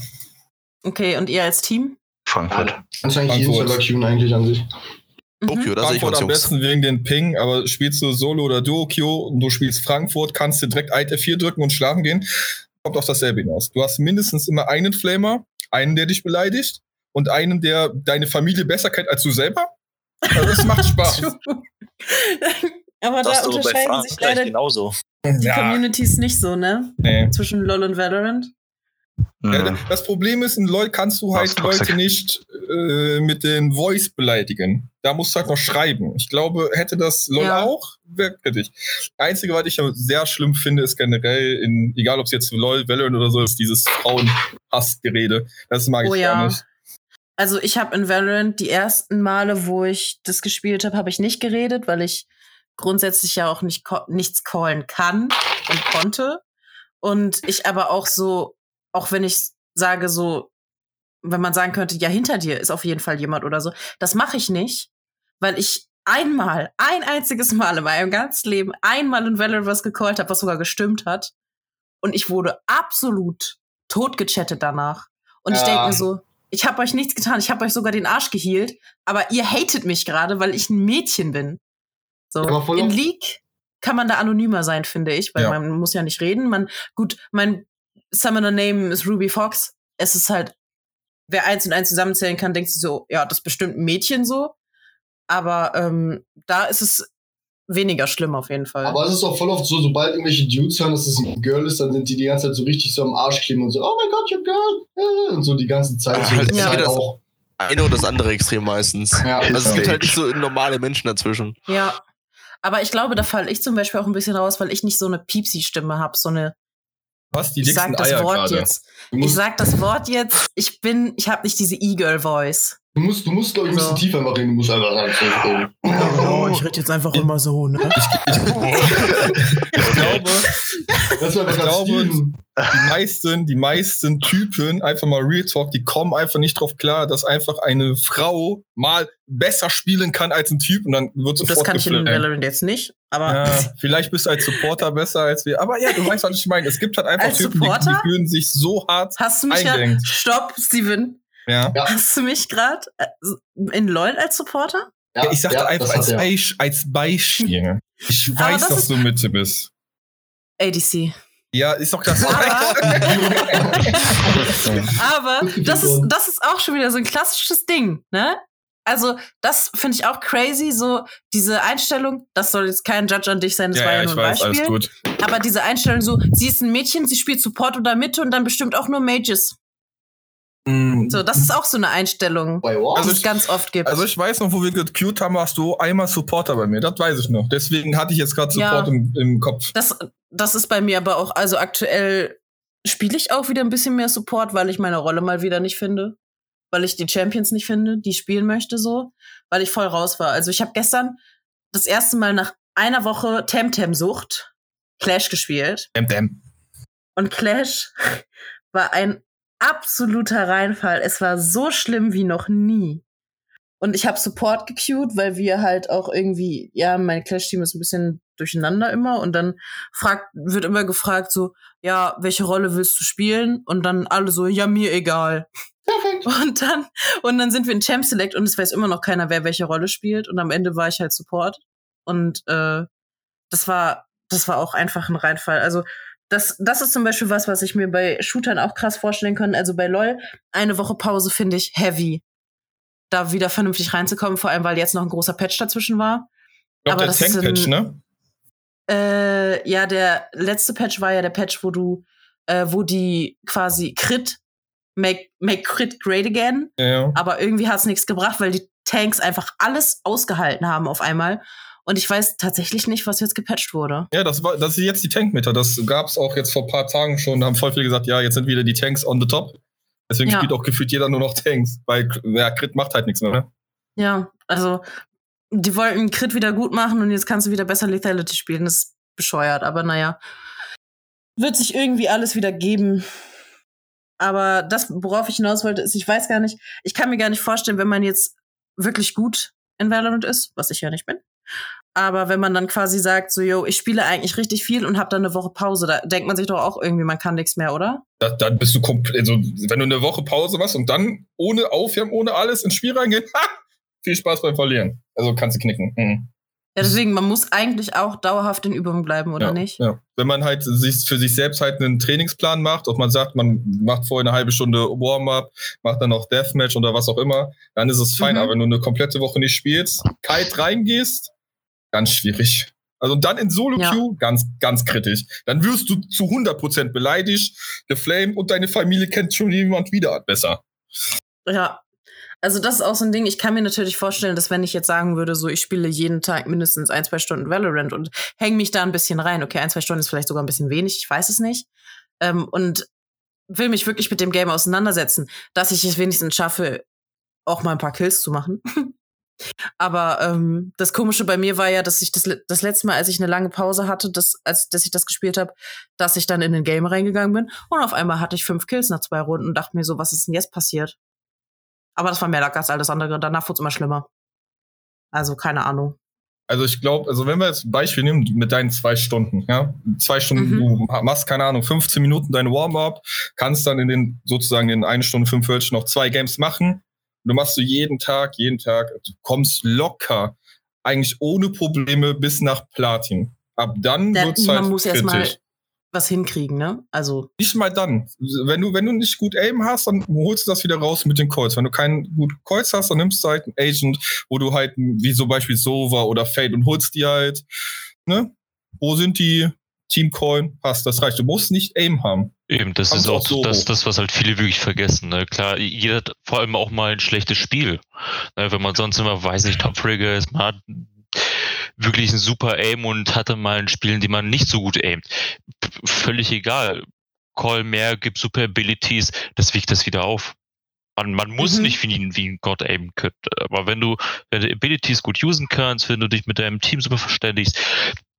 Okay, und ihr als Team? Frankfurt. Anscheinend jeden Server queuen eigentlich an sich. Mhm. Tokio, ich uns am besten wegen den Ping, aber spielst du Solo oder Duo Q und du spielst Frankfurt, kannst du direkt Alt F4 drücken und schlafen gehen, kommt auf dasselbe hinaus. Du hast mindestens immer einen Flamer, einen, der dich beleidigt und einen, der deine Familie besser kennt als du selber. Also das macht Spaß. aber das da unterscheiden sich leider genauso. die ja. Communities nicht so, ne? Nee. Zwischen LoL und Valorant. Ja, das Problem ist, in LoL kannst du halt Leute nicht äh, mit den Voice beleidigen. Da musst du halt noch schreiben. Ich glaube, hätte das LoL ja. auch, wäre kritisch. Einzige, was ich sehr schlimm finde, ist generell, in, egal ob es jetzt LoL, Valorant oder so ist, dieses Frauenhassgerede. Das mag ich oh, gar ja. nicht. Also ich habe in Valorant die ersten Male, wo ich das gespielt habe, habe ich nicht geredet, weil ich grundsätzlich ja auch nicht nichts callen kann und konnte. Und ich aber auch so, auch wenn ich sage so, wenn man sagen könnte, ja, hinter dir ist auf jeden Fall jemand oder so, das mache ich nicht, weil ich einmal, ein einziges Mal in meinem ganzen Leben einmal in Valorant was gecallt habe, was sogar gestimmt hat. Und ich wurde absolut totgechattet danach. Und ja. ich denke mir so, ich habe euch nichts getan, ich habe euch sogar den Arsch gehielt, aber ihr hatet mich gerade, weil ich ein Mädchen bin. So, in League kann man da anonymer sein, finde ich, weil ja. man muss ja nicht reden. Man, gut, mein Summoner Name ist Ruby Fox. Es ist halt, wer eins und eins zusammenzählen kann, denkt sich so, ja, das ist bestimmt ein Mädchen so. Aber ähm, da ist es weniger schlimm auf jeden Fall. Aber es ist auch voll oft so, sobald irgendwelche Dudes hören, dass es ein Girl ist, dann sind die die ganze Zeit so richtig so am Arsch kleben und so, oh mein Gott, you're girl. Und so die ganze Zeit. So, halt, ja. halt auch eine oder das andere Extrem meistens. Ja, also es gibt halt nicht so normale Menschen dazwischen. Ja. Aber ich glaube, da falle ich zum Beispiel auch ein bisschen raus, weil ich nicht so eine Piepsi-Stimme habe, so eine Die ich sag das Eier Wort grade. jetzt. Ich sag das Wort jetzt. Ich bin, ich habe nicht diese E-Girl-Voice. Du musst, du musst, glaube ich, ein bisschen also. tiefer machen. Du musst einfach sagen, so. Ja, genau. Ich rede jetzt einfach immer so, ne? Ich, ich, ich glaube, das war ich glaube die meisten, die meisten Typen, einfach mal Real Talk, die kommen einfach nicht drauf klar, dass einfach eine Frau mal besser spielen kann als ein Typ und dann wird sofort Das kann ich in Valorant jetzt nicht, aber. Ja, vielleicht bist du als Supporter besser als wir. Aber ja, du weißt, was ich meine. Es gibt halt einfach als Typen, die, die, fühlen sich so hart Hast du mich ja, Stopp, Steven. Ja. Hast du mich gerade äh, in LOL als Supporter? Ja, ich sagte ja, einfach als, ja. als Beispiel. Ich weiß, das dass du Mitte bist. ADC. Ja, ist doch das. Aber, aber das, ist, das ist auch schon wieder so ein klassisches Ding, ne? Also, das finde ich auch crazy, so diese Einstellung, das soll jetzt kein Judge an dich sein, das ja, war ja, ja nur ein weiß, Beispiel. Alles gut. Aber diese Einstellung so, sie ist ein Mädchen, sie spielt Support oder Mitte und dann bestimmt auch nur Mages. Mm. So, das ist auch so eine Einstellung, also die es ganz oft gibt. Also ich weiß noch, wo wir gecued haben, warst du einmal Supporter bei mir. Das weiß ich noch. Deswegen hatte ich jetzt gerade Support ja, im, im, Kopf. Das, das ist bei mir aber auch, also aktuell spiele ich auch wieder ein bisschen mehr Support, weil ich meine Rolle mal wieder nicht finde. Weil ich die Champions nicht finde, die spielen möchte so. Weil ich voll raus war. Also ich habe gestern das erste Mal nach einer Woche Temtem-Sucht Clash gespielt. Temtem. Und Clash war ein absoluter Reinfall. Es war so schlimm wie noch nie. Und ich habe Support gequeued, weil wir halt auch irgendwie, ja, mein Clash-Team ist ein bisschen durcheinander immer und dann fragt, wird immer gefragt so, ja, welche Rolle willst du spielen? Und dann alle so, ja, mir egal. Perfekt. Und dann, und dann sind wir in Champ Select und es weiß immer noch keiner, wer welche Rolle spielt. Und am Ende war ich halt Support. Und äh, das war das war auch einfach ein Reinfall. Also das, das ist zum Beispiel was, was ich mir bei Shootern auch krass vorstellen kann. Also bei LOL, eine Woche Pause finde ich heavy. Da wieder vernünftig reinzukommen, vor allem weil jetzt noch ein großer Patch dazwischen war. Ich glaub, Aber der Tank-Patch, ne? Äh, ja, der letzte Patch war ja der Patch, wo du, äh, wo die quasi Crit, make, make Crit great again. Ja. Aber irgendwie hat's nichts gebracht, weil die Tanks einfach alles ausgehalten haben auf einmal. Und ich weiß tatsächlich nicht, was jetzt gepatcht wurde. Ja, das war, das ist jetzt die Tankmeter. Das gab es auch jetzt vor ein paar Tagen schon. Da haben voll viele gesagt, ja, jetzt sind wieder die Tanks on the top. Deswegen ja. spielt auch gefühlt jeder nur noch Tanks, weil ja, Crit macht halt nichts mehr. Ne? Ja, also die wollten Crit wieder gut machen und jetzt kannst du wieder besser Lethality spielen. Das ist bescheuert, aber naja. Wird sich irgendwie alles wieder geben. Aber das, worauf ich hinaus wollte, ist, ich weiß gar nicht, ich kann mir gar nicht vorstellen, wenn man jetzt wirklich gut in Valorant ist, was ich ja nicht bin, aber wenn man dann quasi sagt, so, yo, ich spiele eigentlich richtig viel und habe dann eine Woche Pause, da denkt man sich doch auch irgendwie, man kann nichts mehr, oder? Da, dann bist du komplett, also wenn du eine Woche Pause machst und dann ohne Aufwärmen, ohne alles ins Spiel reingehen, ha, viel Spaß beim Verlieren. Also kannst du knicken. Mhm. Ja, deswegen, man muss eigentlich auch dauerhaft in Übung bleiben, oder ja, nicht? Ja. Wenn man halt sich für sich selbst halt einen Trainingsplan macht, ob man sagt, man macht vorher eine halbe Stunde Warm-up, macht dann noch Deathmatch oder was auch immer, dann ist es fein. Mhm. Aber wenn du eine komplette Woche nicht spielst, kalt reingehst, ganz schwierig. Also dann in Solo-Queue, ja. ganz, ganz kritisch. Dann wirst du zu 100% beleidigt, geflamed und deine Familie kennt schon jemand wieder besser. Ja, also das ist auch so ein Ding, ich kann mir natürlich vorstellen, dass wenn ich jetzt sagen würde, so ich spiele jeden Tag mindestens ein, zwei Stunden Valorant und hänge mich da ein bisschen rein, okay, ein, zwei Stunden ist vielleicht sogar ein bisschen wenig, ich weiß es nicht. Ähm, und will mich wirklich mit dem Game auseinandersetzen, dass ich es wenigstens schaffe, auch mal ein paar Kills zu machen. Aber ähm, das Komische bei mir war ja, dass ich das, das letzte Mal, als ich eine lange Pause hatte, das, als dass ich das gespielt habe, dass ich dann in den Game reingegangen bin und auf einmal hatte ich fünf Kills nach zwei Runden und dachte mir so, was ist denn jetzt passiert? Aber das war mehr Lack als alles andere. Danach wurde es immer schlimmer. Also keine Ahnung. Also ich glaube, also wenn wir jetzt ein Beispiel nehmen mit deinen zwei Stunden, ja, zwei Stunden, mhm. du machst keine Ahnung, 15 Minuten deine Warm-up, kannst dann in den sozusagen in eine Stunde 45 noch zwei Games machen du machst du jeden Tag, jeden Tag, du kommst locker, eigentlich ohne Probleme bis nach Platin. Ab dann da, wird's halt Man muss erstmal was hinkriegen, ne? Also. Nicht mal dann. Wenn du, wenn du nicht gut Aim hast, dann holst du das wieder raus mit den Calls. Wenn du keinen gut Calls hast, dann nimmst du halt einen Agent, wo du halt, wie zum Beispiel Sova oder Fade und holst die halt, ne? Wo sind die? Team Coin, passt, das reicht. Du musst nicht Aim haben. Eben, das ist auch, auch so das, das, was halt viele wirklich vergessen. Ne? Klar, jeder hat vor allem auch mal ein schlechtes Spiel. Ne? Wenn man sonst immer, weiß nicht, Top-Frigger ist, man hat wirklich ein super Aim und hatte mal ein Spiel, in dem man nicht so gut aimt. Völlig egal. Call mehr, gibt super Abilities, das wiegt das wieder auf. Man, man muss mhm. nicht wie, wie ein Gott aimen können. Aber wenn du deine Abilities gut usen kannst, wenn du dich mit deinem Team super verständigst,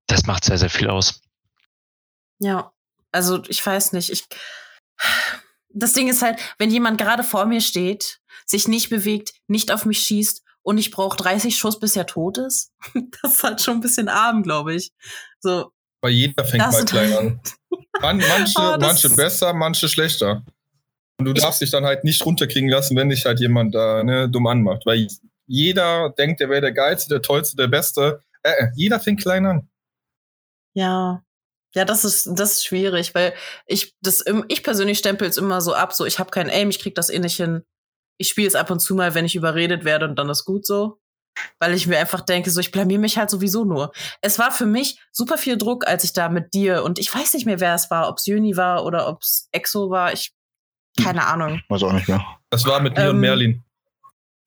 das macht sehr, sehr viel aus. Ja, also ich weiß nicht. Ich, das Ding ist halt, wenn jemand gerade vor mir steht, sich nicht bewegt, nicht auf mich schießt und ich brauche 30 Schuss, bis er tot ist, das ist halt schon ein bisschen arm, glaube ich. So. Weil jeder fängt mal klein an. Man, manche, oh, manche besser, manche schlechter. Und du darfst dich dann halt nicht runterkriegen lassen, wenn dich halt jemand da ne, dumm anmacht. Weil jeder denkt, er wäre der Geilste, der Tollste, der Beste. Äh, äh jeder fängt klein an. Ja, ja, das ist das ist schwierig, weil ich das ich persönlich stempel es immer so ab, so ich habe kein Aim, ich krieg das eh nicht hin. Ich spiele es ab und zu mal, wenn ich überredet werde und dann ist gut so, weil ich mir einfach denke, so ich blamier mich halt sowieso nur. Es war für mich super viel Druck, als ich da mit dir und ich weiß nicht mehr, wer es war, ob es Juni war oder ob es Exo war, ich keine hm, Ahnung. Weiß auch nicht mehr. Das war mit mir ähm, und Merlin.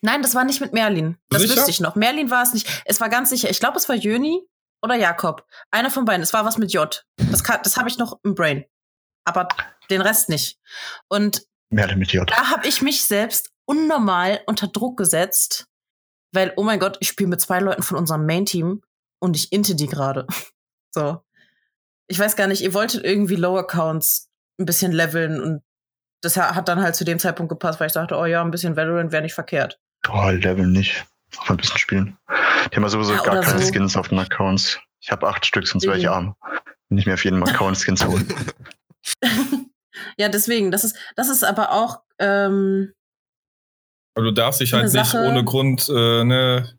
Nein, das war nicht mit Merlin. Das sicher? wüsste ich noch. Merlin war es nicht. Es war ganz sicher. Ich glaube, es war Jöni oder Jakob. Einer von beiden. Es war was mit J. Das, das habe ich noch im Brain. Aber den Rest nicht. Und Mehr mit J. da habe ich mich selbst unnormal unter Druck gesetzt, weil, oh mein Gott, ich spiele mit zwei Leuten von unserem Main-Team und ich inte die gerade. so. Ich weiß gar nicht, ihr wolltet irgendwie Lower Counts ein bisschen leveln und das hat dann halt zu dem Zeitpunkt gepasst, weil ich dachte, oh ja, ein bisschen Valorant wäre nicht verkehrt. Oh, leveln nicht. Auch ein bisschen spielen. Die haben ja sowieso ja, gar keine so. Skins auf den Accounts. Ich habe acht Stück, sonst wäre ich arm. Nicht mehr auf jeden Account Skins holen. ja, deswegen, das ist, das ist aber auch. Ähm, aber du darfst dich halt nicht ohne Grund, äh, ne,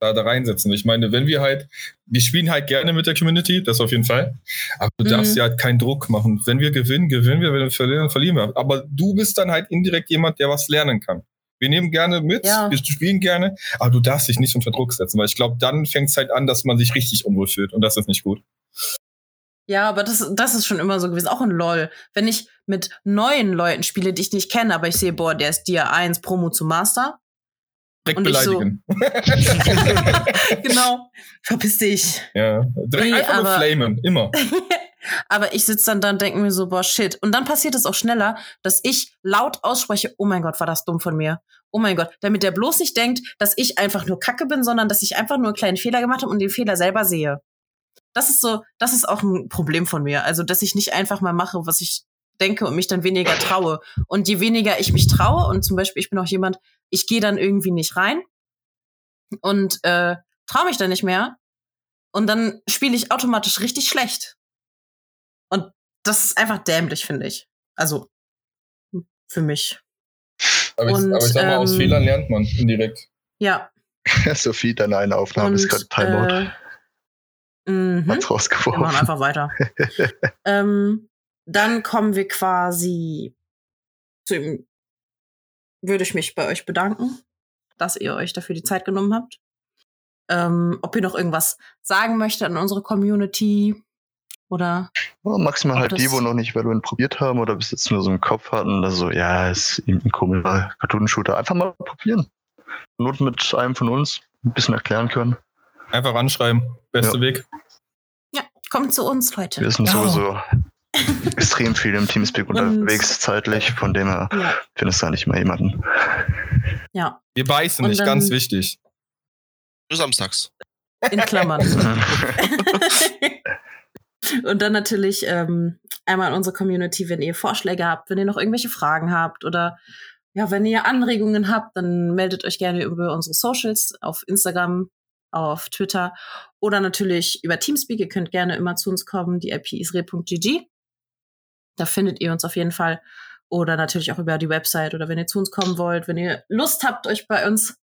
da, da reinsetzen. Ich meine, wenn wir halt, wir spielen halt gerne mit der Community, das auf jeden Fall. Aber du mhm. darfst dir halt keinen Druck machen. Wenn wir gewinnen, gewinnen wir, wenn wir verlieren, verlieren wir. Aber du bist dann halt indirekt jemand, der was lernen kann. Wir nehmen gerne mit, ja. wir spielen gerne, aber du darfst dich nicht unter Druck setzen, weil ich glaube, dann fängt es halt an, dass man sich richtig unwohl fühlt und das ist nicht gut. Ja, aber das, das ist schon immer so gewesen. Auch in LOL. Wenn ich mit neuen Leuten spiele, die ich nicht kenne, aber ich sehe, boah, der ist Dia 1 Promo zu Master. Direkt und beleidigen. So, genau. Verpiss dich. Ja. Direkt nee, einfach nur flamen. Immer. aber ich sitze dann da und denke mir so, boah, shit. Und dann passiert es auch schneller, dass ich laut ausspreche, oh mein Gott, war das dumm von mir. Oh mein Gott. Damit der bloß nicht denkt, dass ich einfach nur Kacke bin, sondern dass ich einfach nur einen kleinen Fehler gemacht habe und den Fehler selber sehe das ist so, das ist auch ein Problem von mir. Also, dass ich nicht einfach mal mache, was ich denke und mich dann weniger traue. Und je weniger ich mich traue, und zum Beispiel, ich bin auch jemand, ich gehe dann irgendwie nicht rein und äh, traue mich dann nicht mehr. Und dann spiele ich automatisch richtig schlecht. Das ist einfach dämlich, finde ich. Also, für mich. Aber ich, und, aber ich sag mal, ähm, aus Fehlern lernt man indirekt. Ja. Sophie, deine eine Aufnahme und, ist gerade Timeout. Äh, Mhm. Hat's rausgeworfen. Wir machen einfach weiter. ähm, dann kommen wir quasi zu ihm. Würde ich mich bei euch bedanken, dass ihr euch dafür die Zeit genommen habt. Ähm, ob ihr noch irgendwas sagen möchtet an unsere Community oder. Ja, maximal halt die, wo noch nicht Valorant probiert haben oder bis jetzt nur so im Kopf hatten, also ja, ist eben ein komischer Cartoon-Shooter. Einfach mal probieren. Not mit einem von uns ein bisschen erklären können. Einfach anschreiben. Beste ja. Weg. Ja, kommt zu uns, Leute. Wir sind sowieso extrem viel im Teamspeak unterwegs zeitlich, von dem her ja. findest du da nicht mehr jemanden. Ja. Wir beißen nicht, ganz wichtig. Nur samstags. In Klammern. Und dann natürlich ähm, einmal an unsere Community, wenn ihr Vorschläge habt, wenn ihr noch irgendwelche Fragen habt oder ja, wenn ihr Anregungen habt, dann meldet euch gerne über unsere Socials auf Instagram, auf Twitter oder natürlich über Teamspeak. Ihr könnt gerne immer zu uns kommen. Die IP ist. Da findet ihr uns auf jeden Fall. Oder natürlich auch über die Website oder wenn ihr zu uns kommen wollt, wenn ihr Lust habt, euch bei uns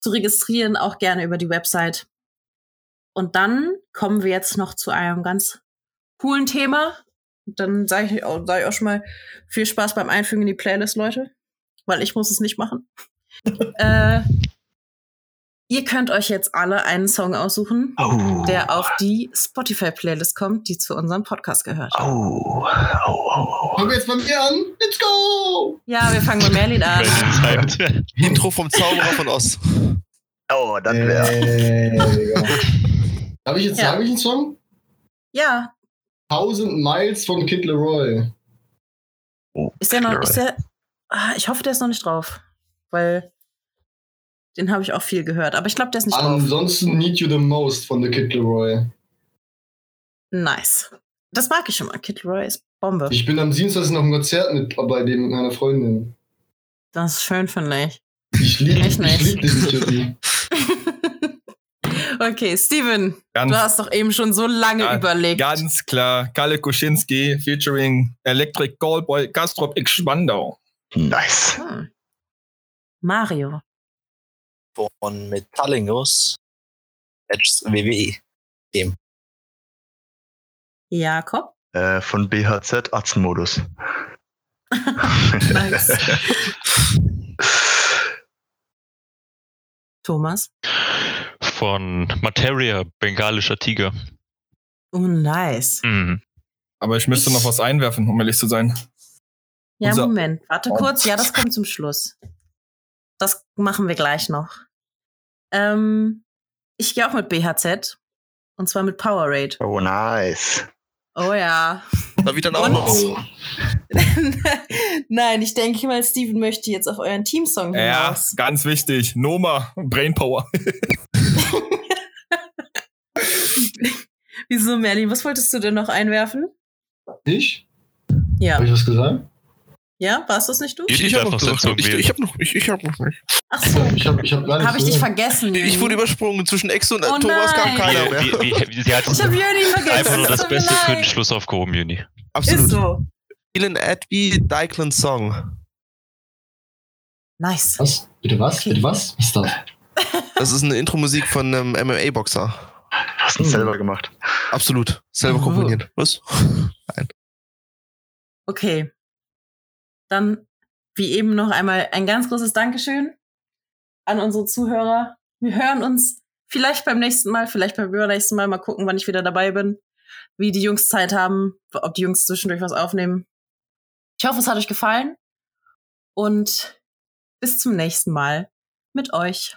zu registrieren, auch gerne über die Website. Und dann kommen wir jetzt noch zu einem ganz coolen Thema. Dann sage ich, sag ich auch schon mal viel Spaß beim Einfügen in die Playlist, Leute. Weil ich muss es nicht machen. äh, Ihr könnt euch jetzt alle einen Song aussuchen, oh. der auf die Spotify-Playlist kommt, die zu unserem Podcast gehört. Oh. Oh, oh, oh. Fangen wir jetzt bei mir an? Let's go! Ja, wir fangen mit Merlin an. Intro vom Zauberer von Oz. Oh, dann wäre. Äh, Habe ich jetzt ja. sage ich einen Song? Ja. 1000 Miles von Kid Leroy. Oh, ist der noch, ist der, ah, ich hoffe, der ist noch nicht drauf. Weil den habe ich auch viel gehört, aber ich glaube, der ist nicht Ansonsten drauf. Need You the Most von The Kid Leroy. Nice. Das mag ich schon mal. Kid Leroy ist Bombe. Ich bin am Dienstag noch ein Konzert mit bei dem mit meiner Freundin. Das ist schön, finde ich. Ich liebe ich lieb den Okay, Steven, ganz, du hast doch eben schon so lange ja, überlegt. Ganz klar, Kalle Kuschinski featuring Electric Callboy Gastrop X Spandau. Nice. Hm. Mario von Metallingus WWE Game. Jakob? Äh, von BHZ Atzenmodus. Thomas? Von Materia, bengalischer Tiger. Oh, nice. Mhm. Aber ich müsste ich... noch was einwerfen, um ehrlich zu sein. Ja, Unser Moment. Warte kurz. Ja, das kommt zum Schluss. Das machen wir gleich noch. Ähm, ich gehe auch mit BHZ. Und zwar mit Powerade. Oh, nice. Oh ja. Da wieder auch noch. Nein, ich denke mal, Steven möchte jetzt auf euren Teamsong hinaus. Ja, ganz wichtig. Noma, Brainpower. Wieso, Merlin? Was wolltest du denn noch einwerfen? Ich? Ja. Habe ich was gesagt? Ja, warst das nicht du? Ich, ich habe noch, ich, ich hab noch, ich, ich hab noch nicht. Ach so. Ich habe ich hab gar Habe ich dich vergessen? Ich wurde übersprungen. Zwischen Exo und oh Thomas kam keiner mehr. Wie, wie, wie, sie hat ich habe Juni vergessen. Einfach nur das Beste für den Schluss aufgehoben, Juni. Absolut. Ist so. Dylan Adby, Dylan Song. Nice. Was? Bitte was? Bitte was? Was ist das? Das ist eine Intro-Musik von einem MMA-Boxer. Du Hm. selber gemacht? Absolut. Selber komponiert. Was? Nein. Okay. Dann, wie eben noch einmal ein ganz großes Dankeschön an unsere Zuhörer. Wir hören uns vielleicht beim nächsten Mal, vielleicht beim übernächsten Mal. Mal gucken, wann ich wieder dabei bin. Wie die Jungs Zeit haben, ob die Jungs zwischendurch was aufnehmen. Ich hoffe, es hat euch gefallen. Und bis zum nächsten Mal mit euch.